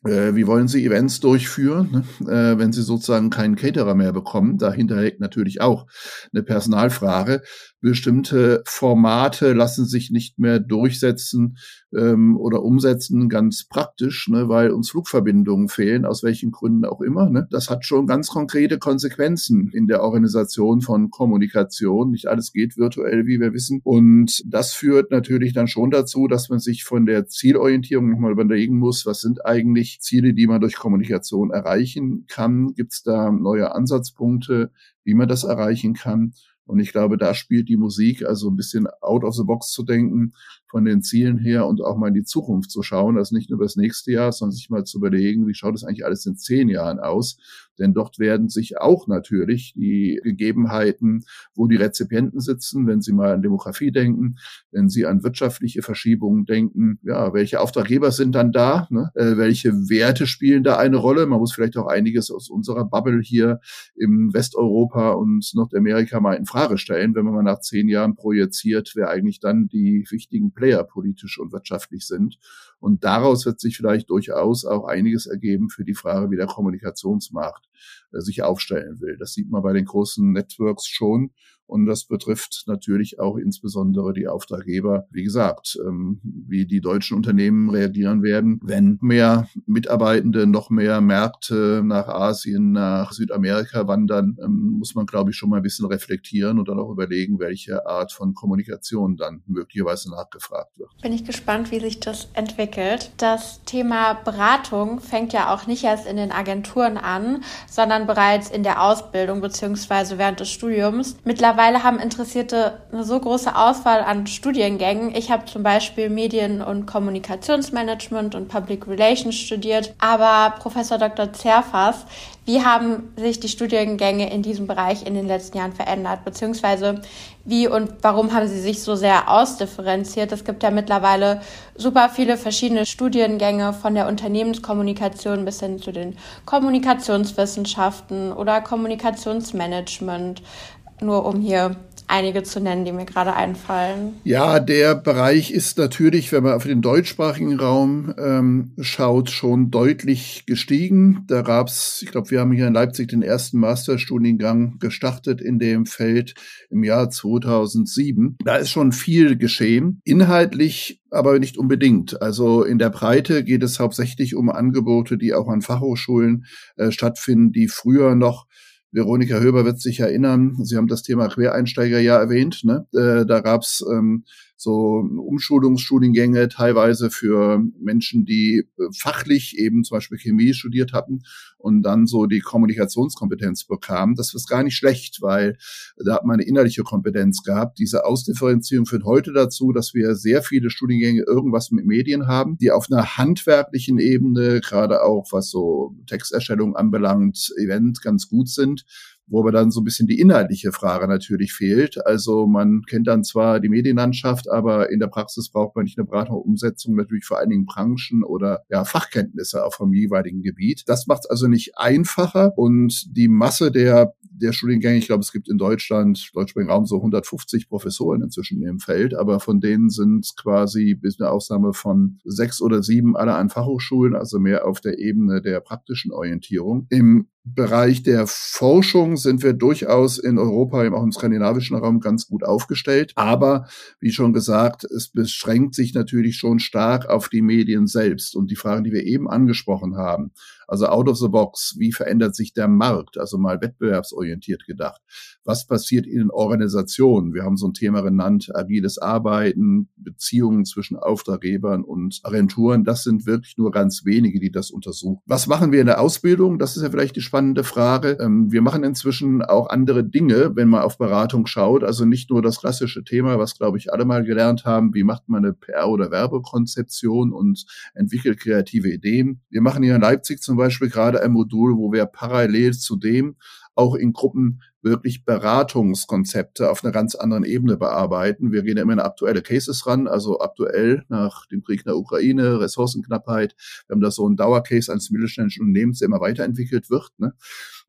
äh, wie wollen Sie Events durchführen, ne? äh, wenn Sie sozusagen keinen Caterer mehr bekommen? Dahinter liegt natürlich auch eine Personalfrage bestimmte Formate lassen sich nicht mehr durchsetzen ähm, oder umsetzen, ganz praktisch, ne, weil uns Flugverbindungen fehlen, aus welchen Gründen auch immer. Ne. Das hat schon ganz konkrete Konsequenzen in der Organisation von Kommunikation. Nicht alles geht virtuell, wie wir wissen. Und das führt natürlich dann schon dazu, dass man sich von der Zielorientierung nochmal überlegen muss, was sind eigentlich Ziele, die man durch Kommunikation erreichen kann? Gibt es da neue Ansatzpunkte, wie man das erreichen kann? Und ich glaube, da spielt die Musik, also ein bisschen out of the box zu denken, von den Zielen her und auch mal in die Zukunft zu schauen, also nicht nur das nächste Jahr, sondern sich mal zu überlegen, wie schaut es eigentlich alles in zehn Jahren aus? Denn dort werden sich auch natürlich die Gegebenheiten, wo die Rezipienten sitzen, wenn sie mal an Demografie denken, wenn sie an wirtschaftliche Verschiebungen denken, ja, welche Auftraggeber sind dann da? Ne? Äh, welche Werte spielen da eine Rolle? Man muss vielleicht auch einiges aus unserer Bubble hier im Westeuropa und Nordamerika mal in Frage stellen, wenn man mal nach zehn Jahren projiziert, wer eigentlich dann die wichtigen Player politisch und wirtschaftlich sind. Und daraus wird sich vielleicht durchaus auch einiges ergeben für die Frage, wie der Kommunikationsmarkt sich aufstellen will. Das sieht man bei den großen Networks schon. Und das betrifft natürlich auch insbesondere die Auftraggeber. Wie gesagt, ähm, wie die deutschen Unternehmen reagieren werden, wenn mehr Mitarbeitende noch mehr Märkte nach Asien, nach Südamerika wandern, ähm, muss man, glaube ich, schon mal ein bisschen reflektieren und dann auch überlegen, welche Art von Kommunikation dann möglicherweise nachgefragt wird. Bin ich gespannt, wie sich das entwickelt. Das Thema Beratung fängt ja auch nicht erst in den Agenturen an, sondern bereits in der Ausbildung bzw. während des Studiums. Mittlerweile haben Interessierte eine so große Auswahl an Studiengängen. Ich habe zum Beispiel Medien- und Kommunikationsmanagement und Public Relations studiert, aber Professor Dr. Zerfas wie haben sich die Studiengänge in diesem Bereich in den letzten Jahren verändert? Beziehungsweise wie und warum haben sie sich so sehr ausdifferenziert? Es gibt ja mittlerweile super viele verschiedene Studiengänge von der Unternehmenskommunikation bis hin zu den Kommunikationswissenschaften oder Kommunikationsmanagement. Nur um hier einige zu nennen, die mir gerade einfallen. Ja, der Bereich ist natürlich, wenn man auf den deutschsprachigen Raum ähm, schaut, schon deutlich gestiegen. Da gab's, ich glaube, wir haben hier in Leipzig den ersten Masterstudiengang gestartet in dem Feld im Jahr 2007. Da ist schon viel geschehen. Inhaltlich aber nicht unbedingt. Also in der Breite geht es hauptsächlich um Angebote, die auch an Fachhochschulen äh, stattfinden, die früher noch Veronika Höber wird sich erinnern, Sie haben das Thema Quereinsteiger ja erwähnt. Ne? Äh, da gab's ähm, so Umschulungsstudiengänge teilweise für Menschen, die äh, fachlich eben zum Beispiel Chemie studiert hatten und dann so die Kommunikationskompetenz bekamen. Das ist gar nicht schlecht, weil da hat man eine innerliche Kompetenz gehabt. Diese Ausdifferenzierung führt heute dazu, dass wir sehr viele Studiengänge irgendwas mit Medien haben, die auf einer handwerklichen Ebene, gerade auch was so Texterstellung anbelangt, Event ganz gut sind wo aber dann so ein bisschen die inhaltliche Frage natürlich fehlt. Also man kennt dann zwar die Medienlandschaft, aber in der Praxis braucht man nicht eine Beratung Umsetzung natürlich vor allen Dingen Branchen oder ja, Fachkenntnisse auf dem jeweiligen Gebiet. Das macht es also nicht einfacher und die Masse der der Studiengänge, ich glaube, es gibt in Deutschland, deutschsprachigen Raum so 150 Professoren inzwischen im Feld, aber von denen sind quasi bis eine Ausnahme von sechs oder sieben alle an Fachhochschulen, also mehr auf der Ebene der praktischen Orientierung. Im Bereich der Forschung sind wir durchaus in Europa, eben auch im skandinavischen Raum ganz gut aufgestellt. Aber wie schon gesagt, es beschränkt sich natürlich schon stark auf die Medien selbst und die Fragen, die wir eben angesprochen haben. Also out of the box, wie verändert sich der Markt? Also mal wettbewerbsorientiert gedacht. Was passiert in den Organisationen? Wir haben so ein Thema genannt, agiles Arbeiten, Beziehungen zwischen Auftraggebern und Agenturen. Das sind wirklich nur ganz wenige, die das untersuchen. Was machen wir in der Ausbildung? Das ist ja vielleicht die spannende Frage. Ähm, wir machen inzwischen auch andere Dinge, wenn man auf Beratung schaut. Also nicht nur das klassische Thema, was, glaube ich, alle mal gelernt haben. Wie macht man eine PR- oder Werbekonzeption und entwickelt kreative Ideen? Wir machen hier in Leipzig zum Beispiel gerade ein Modul, wo wir parallel zu dem auch in Gruppen wirklich Beratungskonzepte auf einer ganz anderen Ebene bearbeiten. Wir gehen ja immer in aktuelle Cases ran, also aktuell nach dem Krieg in der Ukraine, Ressourcenknappheit. Wir haben da so einen Dauercase eines mittelständischen Unternehmens, der immer weiterentwickelt wird. Ne?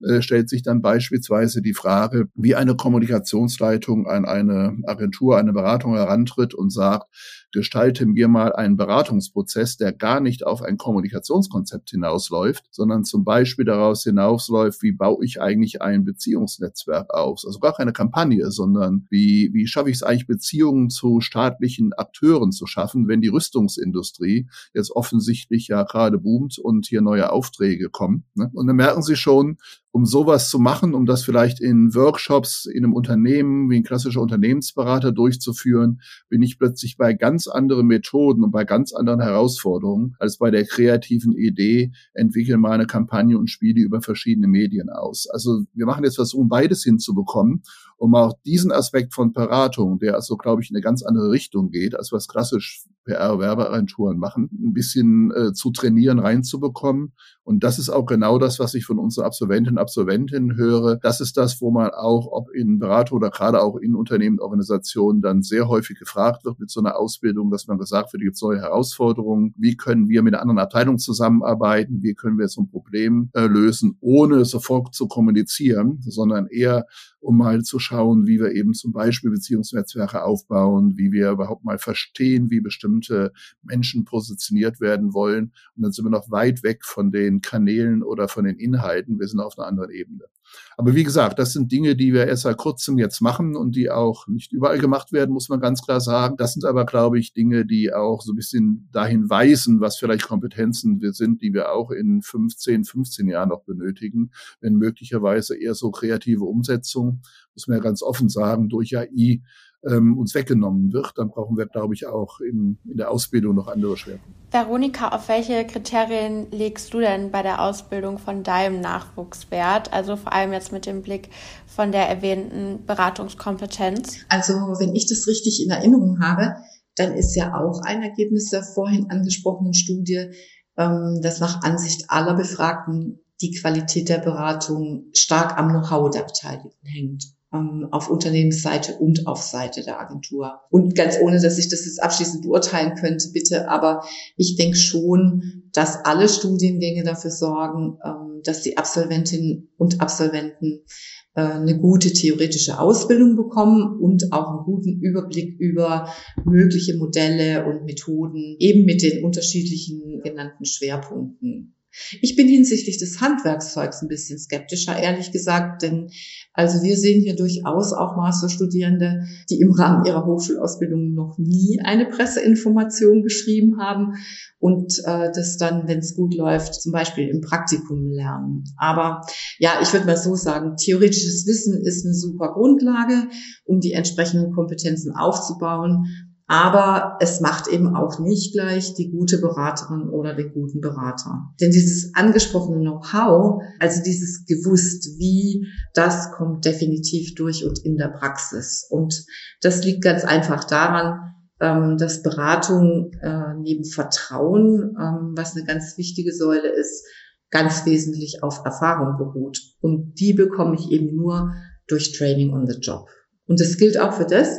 Äh, stellt sich dann beispielsweise die Frage, wie eine Kommunikationsleitung an eine Agentur, eine Beratung herantritt und sagt, gestalte mir mal einen Beratungsprozess, der gar nicht auf ein Kommunikationskonzept hinausläuft, sondern zum Beispiel daraus hinausläuft, wie baue ich eigentlich ein Beziehungsnetzwerk auf? Also gar keine Kampagne, sondern wie, wie schaffe ich es eigentlich, Beziehungen zu staatlichen Akteuren zu schaffen, wenn die Rüstungsindustrie jetzt offensichtlich ja gerade boomt und hier neue Aufträge kommen. Ne? Und dann merken Sie schon, um sowas zu machen, um das vielleicht in Workshops in einem Unternehmen wie ein klassischer Unternehmensberater durchzuführen, bin ich plötzlich bei ganz anderen Methoden und bei ganz anderen Herausforderungen als bei der kreativen Idee, entwickeln mal eine Kampagne und spiele über verschiedene Medien aus. Also wir machen jetzt was, um beides hinzubekommen, um auch diesen Aspekt von Beratung, der also, glaube ich, in eine ganz andere Richtung geht, als was klassisch PR-Werbeagenturen machen, ein bisschen äh, zu trainieren, reinzubekommen. Und das ist auch genau das, was ich von unseren Absolventinnen und Absolventinnen höre. Das ist das, wo man auch, ob in Beratung oder gerade auch in Unternehmen, Organisationen, dann sehr häufig gefragt wird mit so einer Ausbildung, dass man gesagt wird, gibt es neue Herausforderungen. Wie können wir mit einer anderen Abteilung zusammenarbeiten? Wie können wir so ein Problem äh, lösen, ohne sofort zu kommunizieren, sondern eher um mal zu schauen, wie wir eben zum Beispiel Beziehungsnetzwerke aufbauen, wie wir überhaupt mal verstehen, wie bestimmte Menschen positioniert werden wollen. Und dann sind wir noch weit weg von den Kanälen oder von den Inhalten. Wir sind auf einer anderen Ebene. Aber wie gesagt, das sind Dinge, die wir erst seit kurzem jetzt machen und die auch nicht überall gemacht werden, muss man ganz klar sagen. Das sind aber, glaube ich, Dinge, die auch so ein bisschen dahin weisen, was vielleicht Kompetenzen wir sind, die wir auch in 15, 15 Jahren noch benötigen, wenn möglicherweise eher so kreative Umsetzung, muss man ja ganz offen sagen, durch AI ähm, uns weggenommen wird, dann brauchen wir, glaube ich, auch in, in der Ausbildung noch andere Schwerpunkte. Veronika, auf welche Kriterien legst du denn bei der Ausbildung von deinem Nachwuchs Wert? Also vor allem jetzt mit dem Blick von der erwähnten Beratungskompetenz. Also wenn ich das richtig in Erinnerung habe, dann ist ja auch ein Ergebnis der vorhin angesprochenen Studie, ähm, dass nach Ansicht aller Befragten die Qualität der Beratung stark am Know-how der Beteiligten hängt auf Unternehmensseite und auf Seite der Agentur. Und ganz ohne, dass ich das jetzt abschließend beurteilen könnte, bitte, aber ich denke schon, dass alle Studiengänge dafür sorgen, ähm, dass die Absolventinnen und Absolventen äh, eine gute theoretische Ausbildung bekommen und auch einen guten Überblick über mögliche Modelle und Methoden, eben mit den unterschiedlichen genannten Schwerpunkten. Ich bin hinsichtlich des Handwerkszeugs ein bisschen skeptischer, ehrlich gesagt, denn also wir sehen hier durchaus auch Masterstudierende, die im Rahmen ihrer Hochschulausbildung noch nie eine Presseinformation geschrieben haben und äh, das dann, wenn es gut läuft, zum Beispiel im Praktikum lernen. Aber ja, ich würde mal so sagen, theoretisches Wissen ist eine super Grundlage, um die entsprechenden Kompetenzen aufzubauen. Aber es macht eben auch nicht gleich die gute Beraterin oder den guten Berater. Denn dieses angesprochene Know-how, also dieses gewusst, wie, das kommt definitiv durch und in der Praxis. Und das liegt ganz einfach daran, ähm, dass Beratung äh, neben Vertrauen, ähm, was eine ganz wichtige Säule ist, ganz wesentlich auf Erfahrung beruht. Und die bekomme ich eben nur durch Training on the Job. Und das gilt auch für das,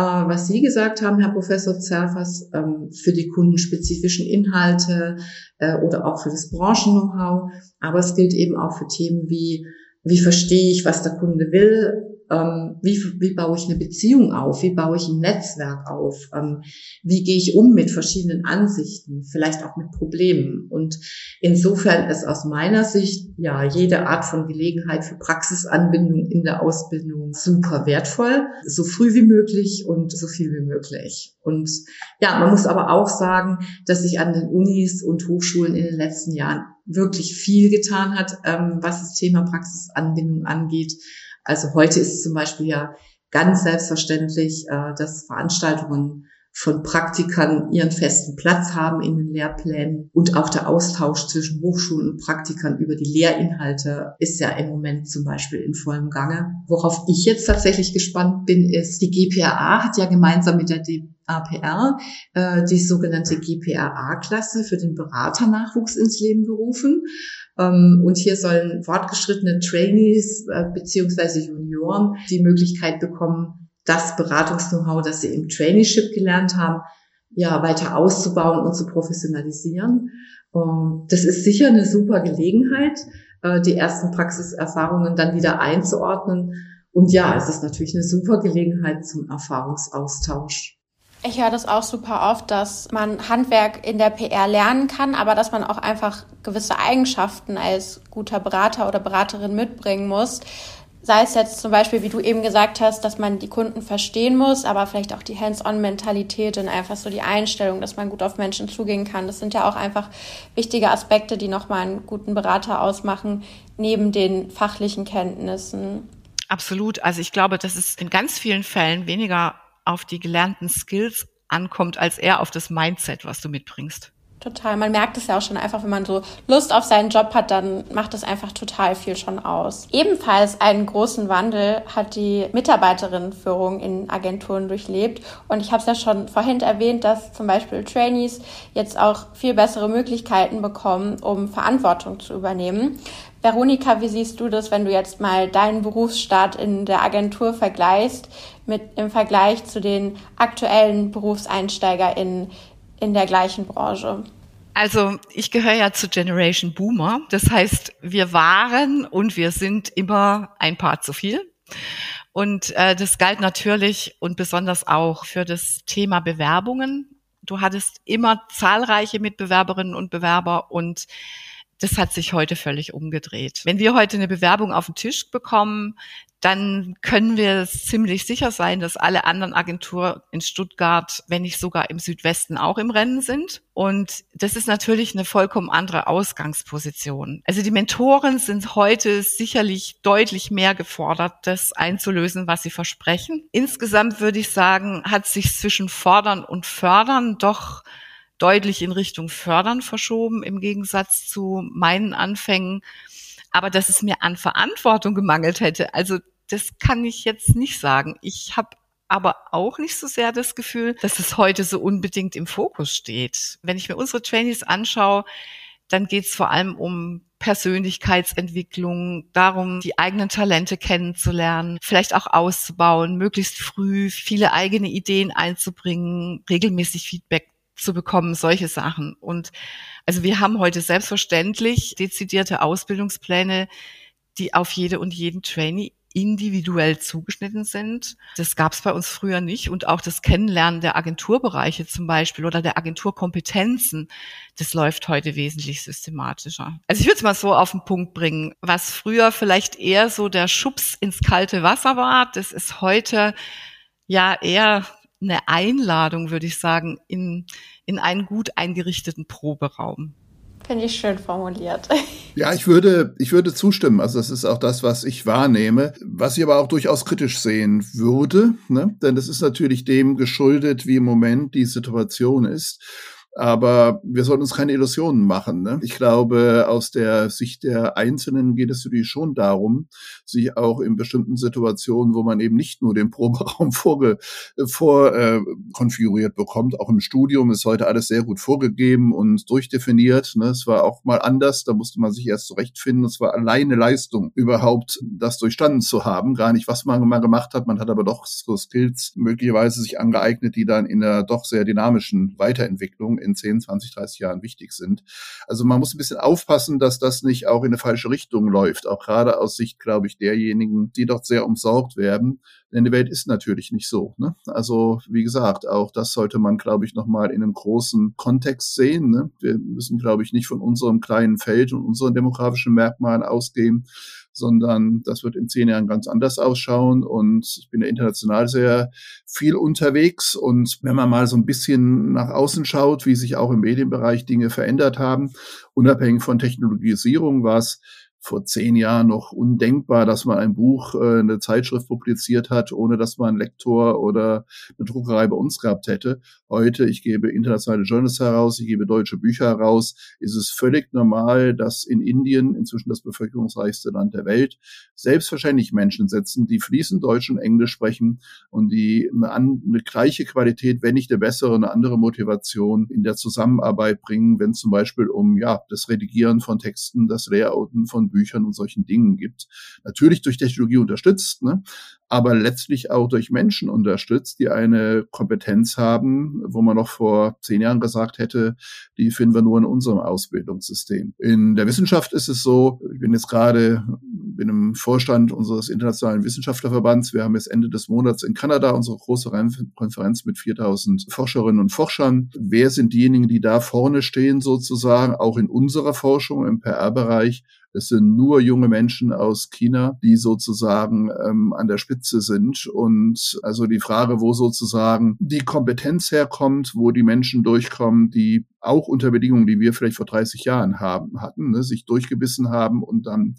was Sie gesagt haben, Herr Professor Zerfers, ähm, für die kundenspezifischen Inhalte äh, oder auch für das Branchen-Know-how. Aber es gilt eben auch für Themen wie, wie verstehe ich, was der Kunde will, ähm, wie, wie baue ich eine Beziehung auf, wie baue ich ein Netzwerk auf, ähm, wie gehe ich um mit verschiedenen Ansichten, vielleicht auch mit Problemen. Und insofern ist aus meiner Sicht ja jede Art von Gelegenheit für Praxisanbindung in der Ausbildung super wertvoll, so früh wie möglich und so viel wie möglich. Und ja, man muss aber auch sagen, dass sich an den Unis und Hochschulen in den letzten Jahren wirklich viel getan hat, ähm, was das Thema Praxisanbindung angeht. Also heute ist zum Beispiel ja ganz selbstverständlich, äh, dass Veranstaltungen von Praktikern ihren festen Platz haben in den Lehrplänen und auch der Austausch zwischen Hochschulen und Praktikern über die Lehrinhalte ist ja im Moment zum Beispiel in vollem Gange. Worauf ich jetzt tatsächlich gespannt bin, ist, die GPRA hat ja gemeinsam mit der APR äh, die sogenannte GPRA-Klasse für den Beraternachwuchs ins Leben gerufen. Ähm, und hier sollen fortgeschrittene Trainees äh, beziehungsweise Junioren die Möglichkeit bekommen, das Beratungs-Know-how, das sie im Traineeship gelernt haben, ja, weiter auszubauen und zu professionalisieren. Ähm, das ist sicher eine super Gelegenheit, äh, die ersten Praxiserfahrungen dann wieder einzuordnen. Und ja, es ist natürlich eine super Gelegenheit zum Erfahrungsaustausch. Ich höre das auch super oft, dass man Handwerk in der PR lernen kann, aber dass man auch einfach gewisse Eigenschaften als guter Berater oder Beraterin mitbringen muss. Sei es jetzt zum Beispiel, wie du eben gesagt hast, dass man die Kunden verstehen muss, aber vielleicht auch die Hands-on-Mentalität und einfach so die Einstellung, dass man gut auf Menschen zugehen kann. Das sind ja auch einfach wichtige Aspekte, die nochmal einen guten Berater ausmachen, neben den fachlichen Kenntnissen. Absolut. Also ich glaube, dass es in ganz vielen Fällen weniger auf die gelernten Skills ankommt, als eher auf das Mindset, was du mitbringst. Total. Man merkt es ja auch schon einfach, wenn man so Lust auf seinen Job hat, dann macht es einfach total viel schon aus. Ebenfalls einen großen Wandel hat die Mitarbeiterinnenführung in Agenturen durchlebt. Und ich habe es ja schon vorhin erwähnt, dass zum Beispiel Trainees jetzt auch viel bessere Möglichkeiten bekommen, um Verantwortung zu übernehmen. Veronika, wie siehst du das, wenn du jetzt mal deinen Berufsstart in der Agentur vergleichst mit im Vergleich zu den aktuellen BerufseinsteigerInnen in der gleichen Branche? Also ich gehöre ja zu Generation Boomer. Das heißt, wir waren und wir sind immer ein paar zu viel. Und äh, das galt natürlich und besonders auch für das Thema Bewerbungen. Du hattest immer zahlreiche Mitbewerberinnen und Bewerber und das hat sich heute völlig umgedreht. Wenn wir heute eine Bewerbung auf den Tisch bekommen, dann können wir ziemlich sicher sein, dass alle anderen Agenturen in Stuttgart, wenn nicht sogar im Südwesten auch im Rennen sind. Und das ist natürlich eine vollkommen andere Ausgangsposition. Also die Mentoren sind heute sicherlich deutlich mehr gefordert, das einzulösen, was sie versprechen. Insgesamt würde ich sagen, hat sich zwischen fordern und fördern doch deutlich in Richtung fördern verschoben im Gegensatz zu meinen Anfängen aber dass es mir an Verantwortung gemangelt hätte. Also das kann ich jetzt nicht sagen. Ich habe aber auch nicht so sehr das Gefühl, dass es heute so unbedingt im Fokus steht. Wenn ich mir unsere Trainees anschaue, dann geht es vor allem um Persönlichkeitsentwicklung, darum, die eigenen Talente kennenzulernen, vielleicht auch auszubauen, möglichst früh viele eigene Ideen einzubringen, regelmäßig Feedback zu bekommen, solche Sachen. Und also wir haben heute selbstverständlich dezidierte Ausbildungspläne, die auf jede und jeden Trainee individuell zugeschnitten sind. Das gab es bei uns früher nicht. Und auch das Kennenlernen der Agenturbereiche zum Beispiel oder der Agenturkompetenzen, das läuft heute wesentlich systematischer. Also ich würde es mal so auf den Punkt bringen. Was früher vielleicht eher so der Schubs ins kalte Wasser war, das ist heute ja eher eine Einladung, würde ich sagen, in, in einen gut eingerichteten Proberaum. Finde ich schön formuliert. <laughs> Ja, ich würde, ich würde zustimmen. Also das ist auch das, was ich wahrnehme, was ich aber auch durchaus kritisch sehen würde, ne? denn das ist natürlich dem geschuldet, wie im Moment die Situation ist. Aber wir sollten uns keine Illusionen machen. Ne? Ich glaube, aus der Sicht der Einzelnen geht es natürlich schon darum, sich auch in bestimmten Situationen, wo man eben nicht nur den Proberaum <laughs> vorge vor, äh, konfiguriert bekommt, auch im Studium ist heute alles sehr gut vorgegeben und durchdefiniert. Ne? Es war auch mal anders, da musste man sich erst zurechtfinden. Es war alleine Leistung, überhaupt das durchstanden zu haben. Gar nicht, was man mal gemacht hat. Man hat aber doch so Skills möglicherweise sich angeeignet, die dann in einer doch sehr dynamischen Weiterentwicklung in 10, 20, 30 Jahren wichtig sind. Also man muss ein bisschen aufpassen, dass das nicht auch in eine falsche Richtung läuft, auch gerade aus Sicht, glaube ich, derjenigen, die dort sehr umsorgt werden. Denn die Welt ist natürlich nicht so. Ne? Also wie gesagt, auch das sollte man, glaube ich, nochmal in einem großen Kontext sehen. Ne? Wir müssen, glaube ich, nicht von unserem kleinen Feld und unseren demografischen Merkmalen ausgehen, sondern das wird in zehn Jahren ganz anders ausschauen. Und ich bin ja international sehr viel unterwegs. Und wenn man mal so ein bisschen nach außen schaut, wie sich auch im Medienbereich Dinge verändert haben, unabhängig von Technologisierung, war es vor zehn Jahren noch undenkbar, dass man ein Buch, äh, eine Zeitschrift publiziert hat, ohne dass man einen Lektor oder eine Druckerei bei uns gehabt hätte. Heute, ich gebe internationale Journals heraus, ich gebe deutsche Bücher heraus, ist es völlig normal, dass in Indien, inzwischen das bevölkerungsreichste Land der Welt, selbstverständlich Menschen sitzen, die fließend Deutsch und Englisch sprechen und die eine, eine gleiche Qualität, wenn nicht eine bessere, eine andere Motivation in der Zusammenarbeit bringen, wenn zum Beispiel um ja das Redigieren von Texten, das Layouten von Büchern und solchen Dingen gibt. Natürlich durch Technologie unterstützt, ne? aber letztlich auch durch Menschen unterstützt, die eine Kompetenz haben, wo man noch vor zehn Jahren gesagt hätte, die finden wir nur in unserem Ausbildungssystem. In der Wissenschaft ist es so, ich bin jetzt gerade bin im Vorstand unseres internationalen Wissenschaftlerverbands. Wir haben jetzt Ende des Monats in Kanada unsere große Konferenz mit 4000 Forscherinnen und Forschern. Wer sind diejenigen, die da vorne stehen sozusagen, auch in unserer Forschung im PR-Bereich? Es sind nur junge Menschen aus China, die sozusagen ähm, an der Spitze sind. Und also die Frage, wo sozusagen die Kompetenz herkommt, wo die Menschen durchkommen, die auch unter Bedingungen, die wir vielleicht vor 30 Jahren haben, hatten, ne, sich durchgebissen haben und dann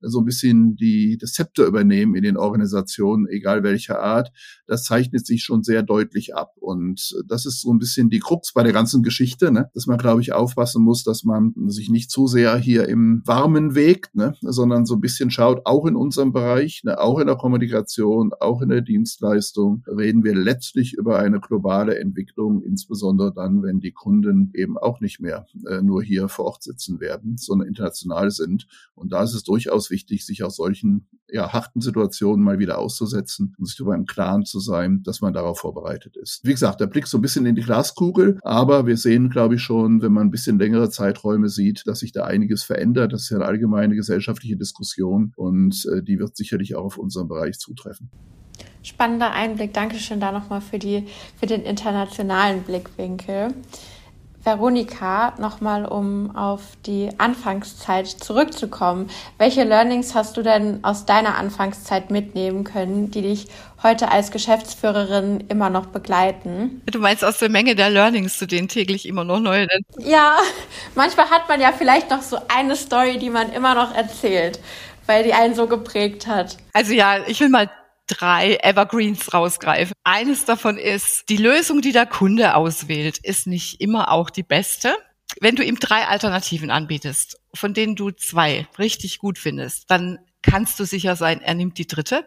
so ein bisschen die, das Zepter übernehmen in den Organisationen, egal welcher Art, das zeichnet sich schon sehr deutlich ab. Und das ist so ein bisschen die Krux bei der ganzen Geschichte, ne? dass man, glaube ich, aufpassen muss, dass man sich nicht zu sehr hier im Warmen wägt, ne? sondern so ein bisschen schaut, auch in unserem Bereich, ne? auch in der Kommunikation, auch in der Dienstleistung, reden wir letztlich über eine globale Entwicklung, insbesondere dann, wenn die Kunden eben auch nicht mehr äh, nur hier vor Ort sitzen werden, sondern international sind. Und da ist es durchaus wichtig, sich aus solchen ja, harten Situationen mal wieder auszusetzen und sich darüber im Klaren zu sein, dass man darauf vorbereitet ist. Wie gesagt, der Blick so ein bisschen in die Glaskugel, aber wir sehen, glaube ich, schon, wenn man ein bisschen längere Zeiträume sieht, dass sich da einiges verändert. Das ist ja eine allgemeine gesellschaftliche Diskussion und äh, die wird sicherlich auch auf unseren Bereich zutreffen. Spannender Einblick. Dankeschön da nochmal für, für den internationalen Blickwinkel. Veronika, nochmal um auf die Anfangszeit zurückzukommen. Welche Learnings hast du denn aus deiner Anfangszeit mitnehmen können, die dich heute als Geschäftsführerin immer noch begleiten? Du meinst aus der Menge der Learnings, zu denen täglich immer noch neue sind? Ja, manchmal hat man ja vielleicht noch so eine Story, die man immer noch erzählt, weil die einen so geprägt hat. Also ja, ich will mal drei Evergreens rausgreifen. Eines davon ist, die Lösung, die der Kunde auswählt, ist nicht immer auch die beste. Wenn du ihm drei Alternativen anbietest, von denen du zwei richtig gut findest, dann kannst du sicher sein, er nimmt die dritte.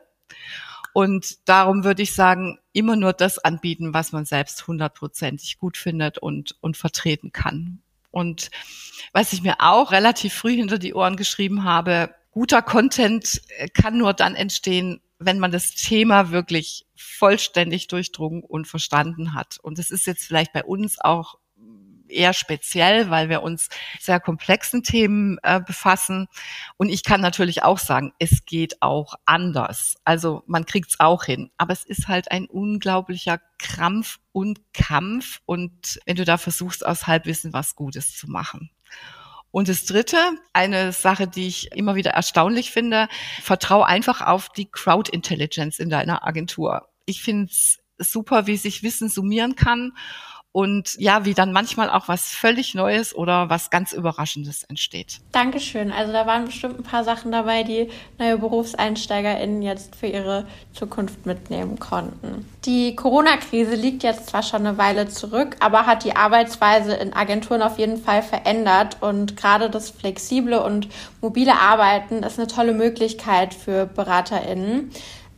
Und darum würde ich sagen, immer nur das anbieten, was man selbst hundertprozentig gut findet und, und vertreten kann. Und was ich mir auch relativ früh hinter die Ohren geschrieben habe, guter Content kann nur dann entstehen, wenn man das Thema wirklich vollständig durchdrungen und verstanden hat. Und das ist jetzt vielleicht bei uns auch eher speziell, weil wir uns sehr komplexen Themen äh, befassen. Und ich kann natürlich auch sagen, es geht auch anders. Also man kriegt's auch hin. Aber es ist halt ein unglaublicher Krampf und Kampf. Und wenn du da versuchst, aus Halbwissen was Gutes zu machen. Und das Dritte, eine Sache, die ich immer wieder erstaunlich finde, vertrau einfach auf die Crowd Intelligence in deiner Agentur. Ich finde es super, wie sich Wissen summieren kann und ja, wie dann manchmal auch was völlig Neues oder was ganz Überraschendes entsteht. Dankeschön. Also da waren bestimmt ein paar Sachen dabei, die neue BerufseinsteigerInnen jetzt für ihre Zukunft mitnehmen konnten. Die Corona-Krise liegt jetzt zwar schon eine Weile zurück, aber hat die Arbeitsweise in Agenturen auf jeden Fall verändert und gerade das flexible und mobile Arbeiten ist eine tolle Möglichkeit für BeraterInnen.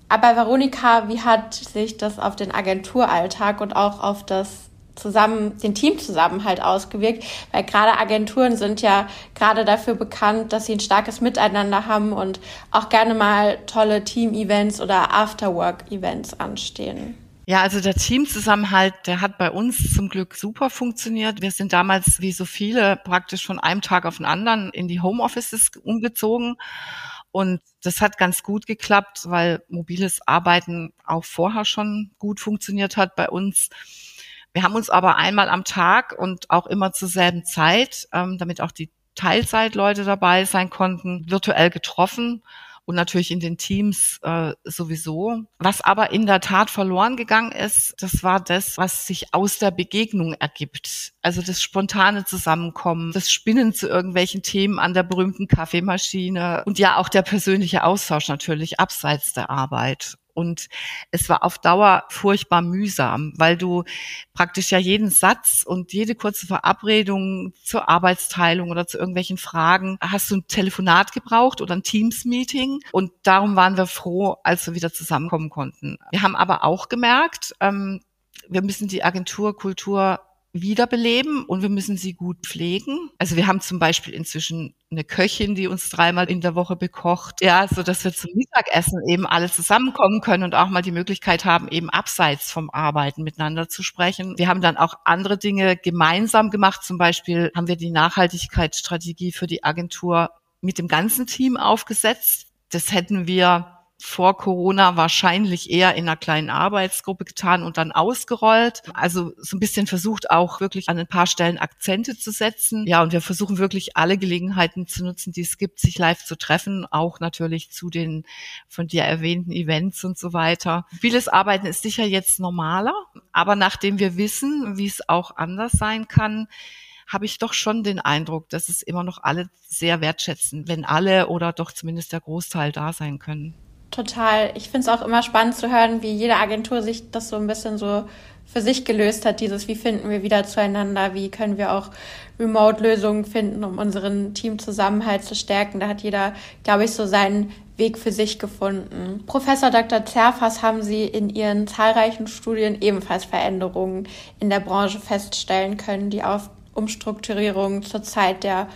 Aber Veronika, wie hat sich das auf den Agenturalltag und auch auf das zusammen, den Teamzusammenhalt ausgewirkt, weil gerade Agenturen sind ja gerade dafür bekannt, dass sie ein starkes Miteinander haben und auch gerne mal tolle Team-Events oder Afterwork-Events anstehen. Ja, also der Teamzusammenhalt, der hat bei uns zum Glück super funktioniert. Wir sind damals, wie so viele, praktisch von einem Tag auf den anderen in die Homeoffices umgezogen. Und das hat ganz gut geklappt, weil mobiles Arbeiten auch vorher schon gut funktioniert hat bei uns. Wir haben uns aber einmal am Tag und auch immer zur selben Zeit, ähm, damit auch die Teilzeitleute dabei sein konnten, virtuell getroffen und natürlich in den Teams äh, sowieso. Was aber in der Tat verloren gegangen ist, das war das, was sich aus der Begegnung ergibt. Also das spontane Zusammenkommen, das Spinnen zu irgendwelchen Themen an der berühmten Kaffeemaschine und ja auch der persönliche Austausch natürlich abseits der Arbeit. Und es war auf Dauer furchtbar mühsam, weil du praktisch ja jeden Satz und jede kurze Verabredung zur Arbeitsteilung oder zu irgendwelchen Fragen hast du ein Telefonat gebraucht oder ein Teams-Meeting. Und darum waren wir froh, als wir wieder zusammenkommen konnten. Wir haben aber auch gemerkt, ähm, wir müssen die Agenturkultur wiederbeleben und wir müssen sie gut pflegen. Also wir haben zum Beispiel inzwischen eine Köchin, die uns dreimal in der Woche bekocht, ja, so dass wir zum Mittagessen eben alle zusammenkommen können und auch mal die Möglichkeit haben, eben abseits vom Arbeiten miteinander zu sprechen. Wir haben dann auch andere Dinge gemeinsam gemacht. Zum Beispiel haben wir die Nachhaltigkeitsstrategie für die Agentur mit dem ganzen Team aufgesetzt. Das hätten wir vor Corona wahrscheinlich eher in einer kleinen Arbeitsgruppe getan und dann ausgerollt. Also so ein bisschen versucht auch wirklich an ein paar Stellen Akzente zu setzen. Ja, und wir versuchen wirklich alle Gelegenheiten zu nutzen, die es gibt, sich live zu treffen, auch natürlich zu den von dir erwähnten Events und so weiter. Vieles Arbeiten ist sicher jetzt normaler, aber nachdem wir wissen, wie es auch anders sein kann, habe ich doch schon den Eindruck, dass es immer noch alle sehr wertschätzen, wenn alle oder doch zumindest der Großteil da sein können. Total. Ich finde es auch immer spannend zu hören, wie jede Agentur sich das so ein bisschen so für sich gelöst hat, dieses, wie finden wir wieder zueinander, wie können wir auch Remote-Lösungen finden, um unseren Teamzusammenhalt zu stärken. Da hat jeder, glaube ich, so seinen Weg für sich gefunden. Professor Dr. Zerfas haben Sie in Ihren zahlreichen Studien ebenfalls Veränderungen in der Branche feststellen können, die auf Umstrukturierungen zur Zeit der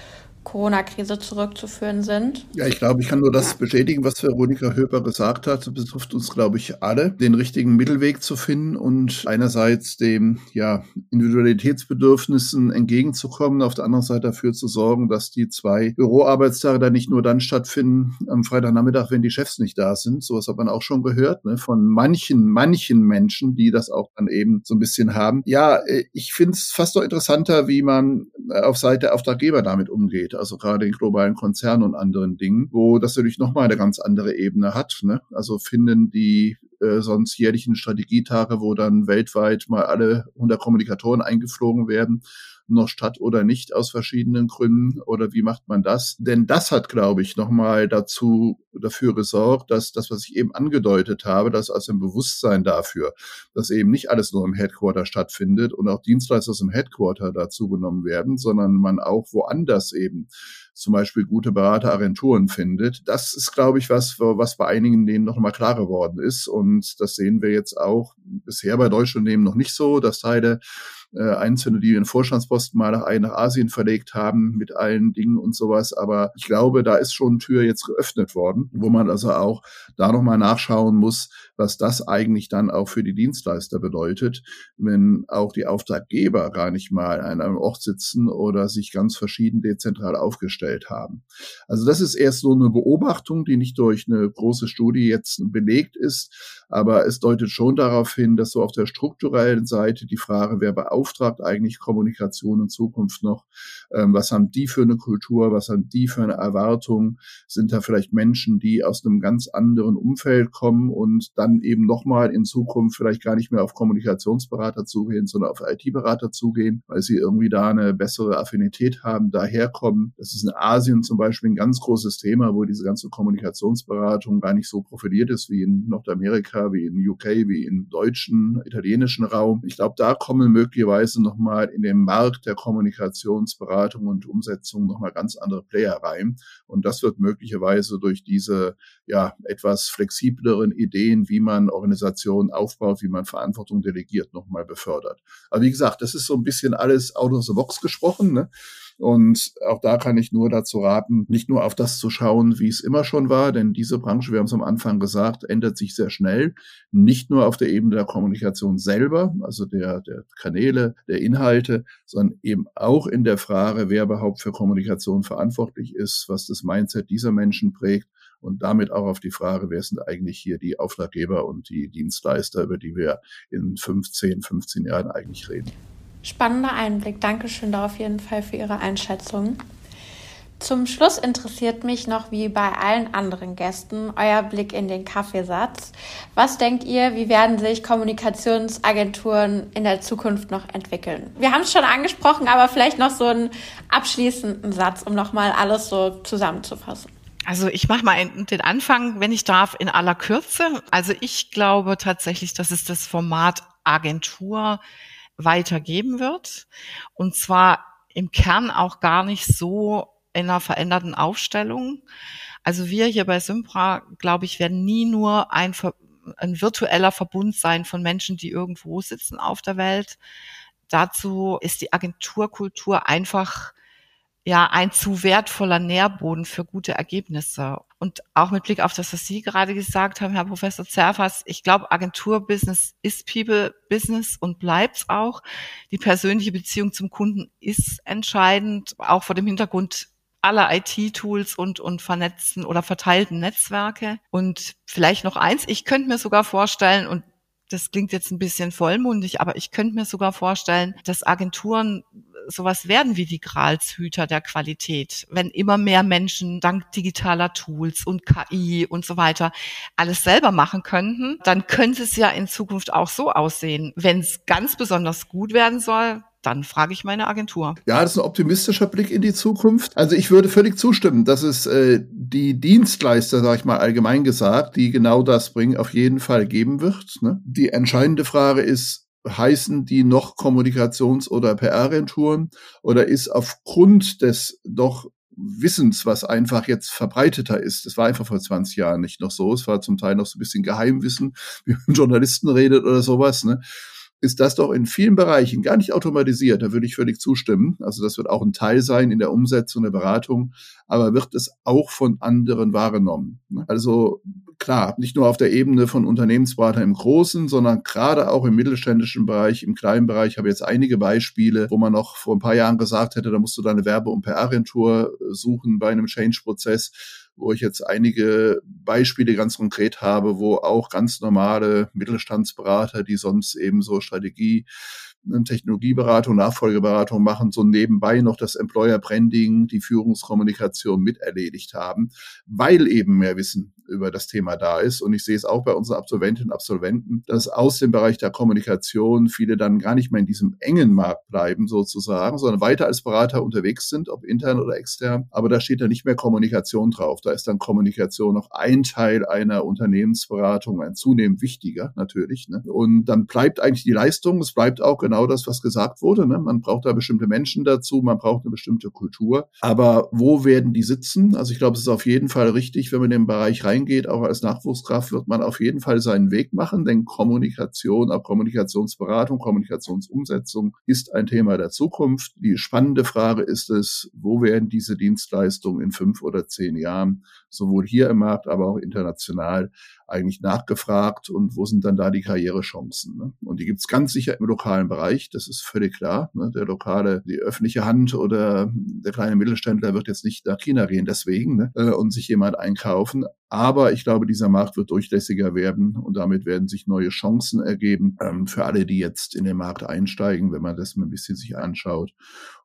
Corona-Krise zurückzuführen sind? Ja, ich glaube, ich kann nur das bestätigen, was Veronika Höper gesagt hat. Das betrifft uns, glaube ich, alle, den richtigen Mittelweg zu finden und einerseits dem ja, Individualitätsbedürfnissen entgegenzukommen, auf der anderen Seite dafür zu sorgen, dass die zwei Büroarbeitstage dann nicht nur dann stattfinden am Freitagnachmittag, wenn die Chefs nicht da sind. Sowas hat man auch schon gehört, ne, von manchen, manchen Menschen, die das auch dann eben so ein bisschen haben. Ja, äh, ich finde es fast noch interessanter, wie man auf Seite Auftraggeber damit umgeht also gerade in globalen Konzernen und anderen Dingen, wo das natürlich nochmal eine ganz andere Ebene hat. Ne? Also finden die äh, sonst jährlichen Strategietage, wo dann weltweit mal alle 100 Kommunikatoren eingeflogen werden, noch statt oder nicht aus verschiedenen Gründen oder wie macht man das? Denn das hat, glaube ich, nochmal dazu dafür gesorgt, dass das, was ich eben angedeutet habe, dass also ein Bewusstsein dafür, dass eben nicht alles nur im Headquarter stattfindet und auch Dienstleister aus dem Headquarter dazu genommen werden, sondern man auch woanders eben zum Beispiel gute Berateragenturen findet. Das ist, glaube ich, was, was bei einigen denen noch mal klar geworden ist. Und das sehen wir jetzt auch bisher bei deutschen Unternehmen noch nicht so, dass Teile äh, Einzelne, die ihren Vorstandsposten mal nach, nach Asien verlegt haben mit allen Dingen und sowas. Aber ich glaube, da ist schon Tür jetzt geöffnet worden, wo man also auch da nochmal nachschauen muss, was das eigentlich dann auch für die Dienstleister bedeutet, wenn auch die Auftraggeber gar nicht mal an einem Ort sitzen oder sich ganz verschieden dezentral aufgestellt haben. Also das ist erst so eine Beobachtung, die nicht durch eine große Studie jetzt belegt ist, aber es deutet schon darauf hin, dass so auf der strukturellen Seite die Frage, wer beauftragt eigentlich Kommunikation in Zukunft noch, ähm, was haben die für eine Kultur, was haben die für eine Erwartung, sind da vielleicht Menschen, die aus einem ganz anderen Umfeld kommen und dann eben nochmal in Zukunft vielleicht gar nicht mehr auf Kommunikationsberater zugehen, sondern auf IT-Berater zugehen, weil sie irgendwie da eine bessere Affinität haben, daherkommen. Das ist in Asien zum Beispiel ein ganz großes Thema, wo diese ganze Kommunikationsberatung gar nicht so profiliert ist wie in Nordamerika Amerika, wie in UK, wie im deutschen, italienischen Raum. Ich glaube, da kommen möglicherweise nochmal in den Markt der Kommunikationsberatung und Umsetzung nochmal ganz andere Player rein. Und das wird möglicherweise durch diese ja etwas flexibleren Ideen, wie man Organisationen aufbaut, wie man Verantwortung delegiert, nochmal befördert. Aber wie gesagt, das ist so ein bisschen alles out of the box gesprochen. Ne? Und auch da kann ich nur dazu raten, nicht nur auf das zu schauen, wie es immer schon war, denn diese Branche, wir haben es am Anfang gesagt, ändert sich sehr schnell. Nicht nur auf der Ebene der Kommunikation selber, also der, der Kanäle, der Inhalte, sondern eben auch in der Frage, wer überhaupt für Kommunikation verantwortlich ist, was das Mindset dieser Menschen prägt und damit auch auf die Frage, wer sind eigentlich hier die Auftraggeber und die Dienstleister, über die wir in 15, 15 Jahren eigentlich reden. Spannender Einblick. Dankeschön da auf jeden Fall für Ihre Einschätzung. Zum Schluss interessiert mich noch, wie bei allen anderen Gästen, euer Blick in den Kaffeesatz. Was denkt ihr, wie werden sich Kommunikationsagenturen in der Zukunft noch entwickeln? Wir haben es schon angesprochen, aber vielleicht noch so einen abschließenden Satz, um nochmal alles so zusammenzufassen. Also ich mache mal den Anfang, wenn ich darf, in aller Kürze. Also ich glaube tatsächlich, dass es das Format Agentur weitergeben wird. Und zwar im Kern auch gar nicht so in einer veränderten Aufstellung. Also wir hier bei Sympra, glaube ich, werden nie nur ein, ein virtueller Verbund sein von Menschen, die irgendwo sitzen auf der Welt. Dazu ist die Agenturkultur einfach ja ein zu wertvoller Nährboden für gute Ergebnisse. Und auch mit Blick auf das, was Sie gerade gesagt haben, Herr Professor Zerfas, ich glaube, Agenturbusiness ist People-Business und bleibt's auch. Die persönliche Beziehung zum Kunden ist entscheidend, auch vor dem Hintergrund aller IT-Tools und, und vernetzten oder verteilten Netzwerke. Und vielleicht noch eins, ich könnte mir sogar vorstellen, und das klingt jetzt ein bisschen vollmundig, aber ich könnte mir sogar vorstellen, dass Agenturen sowas werden wie die Gralshüter der Qualität. Wenn immer mehr Menschen dank digitaler Tools und KI und so weiter alles selber machen könnten, dann könnte es ja in Zukunft auch so aussehen. Wenn es ganz besonders gut werden soll, dann frage ich meine Agentur. Ja, das ist ein optimistischer Blick in die Zukunft. Also ich würde völlig zustimmen, dass es äh, die Dienstleister, sage ich mal allgemein gesagt, die genau das bringen, auf jeden Fall geben wird. Ne? Die entscheidende Frage ist, heißen die noch Kommunikations- oder PR-Agenturen oder ist aufgrund des doch Wissens, was einfach jetzt verbreiteter ist. Das war einfach vor 20 Jahren nicht noch so. Es war zum Teil noch so ein bisschen Geheimwissen, <laughs> wie man Journalisten redet oder sowas. Ne? Ist das doch in vielen Bereichen gar nicht automatisiert. Da würde ich völlig zustimmen. Also das wird auch ein Teil sein in der Umsetzung der Beratung, aber wird es auch von anderen wahrgenommen. Also klar, nicht nur auf der Ebene von Unternehmensberatern im Großen, sondern gerade auch im mittelständischen Bereich, im kleinen Bereich Ich habe jetzt einige Beispiele, wo man noch vor ein paar Jahren gesagt hätte, da musst du deine Werbe- und PR-Agentur suchen bei einem Change-Prozess wo ich jetzt einige Beispiele ganz konkret habe, wo auch ganz normale Mittelstandsberater, die sonst eben so Strategie Technologieberatung, Nachfolgeberatung machen, so nebenbei noch das Employer Branding, die Führungskommunikation miterledigt haben, weil eben mehr Wissen über das Thema da ist. Und ich sehe es auch bei unseren Absolventinnen und Absolventen, dass aus dem Bereich der Kommunikation viele dann gar nicht mehr in diesem engen Markt bleiben sozusagen, sondern weiter als Berater unterwegs sind, ob intern oder extern. Aber da steht dann nicht mehr Kommunikation drauf. Da ist dann Kommunikation noch ein Teil einer Unternehmensberatung, ein zunehmend wichtiger natürlich. Ne? Und dann bleibt eigentlich die Leistung, es bleibt auch genau das, was gesagt wurde. Ne? Man braucht da bestimmte Menschen dazu, man braucht eine bestimmte Kultur. Aber wo werden die sitzen? Also ich glaube, es ist auf jeden Fall richtig, wenn man in den Bereich reingeht, auch als Nachwuchskraft wird man auf jeden Fall seinen Weg machen, denn Kommunikation, auch Kommunikationsberatung, Kommunikationsumsetzung ist ein Thema der Zukunft. Die spannende Frage ist es, wo werden diese Dienstleistungen in fünf oder zehn Jahren sowohl hier im Markt, aber auch international eigentlich nachgefragt und wo sind dann da die Karrierechancen? Ne? Und die gibt's ganz sicher im lokalen Bereich, das ist völlig klar. Ne? Der lokale, die öffentliche Hand oder der kleine Mittelständler wird jetzt nicht nach China gehen deswegen ne? Äh, und sich jemand einkaufen. Aber ich glaube, dieser Markt wird durchlässiger werden und damit werden sich neue Chancen ergeben ähm, für alle, die jetzt in den Markt einsteigen, wenn man das mal ein bisschen sich anschaut.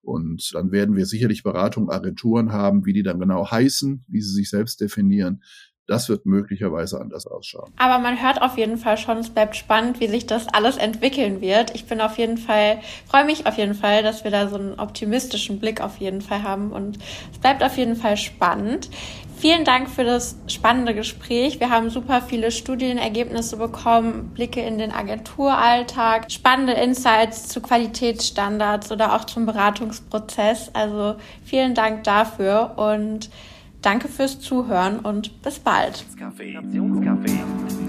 Und dann werden wir sicherlich Beratung, Agenturen haben, wie die dann genau heißen, wie sie sich selbst definieren. Das wird möglicherweise anders ausschauen. Aber man hört auf jeden Fall schon, es bleibt spannend, wie sich das alles entwickeln wird. Ich bin auf jeden Fall, freue mich auf jeden Fall, dass wir da so einen optimistischen Blick auf jeden Fall haben und es bleibt auf jeden Fall spannend. Vielen Dank für das spannende Gespräch. Wir haben super viele Studienergebnisse bekommen, Blicke in den Agenturalltag, spannende Insights zu Qualitätsstandards oder auch zum Beratungsprozess. Also vielen Dank dafür und danke fürs Zuhören und bis bald.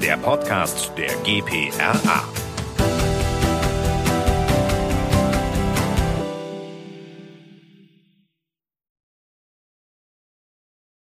Der Podcast der GPRA.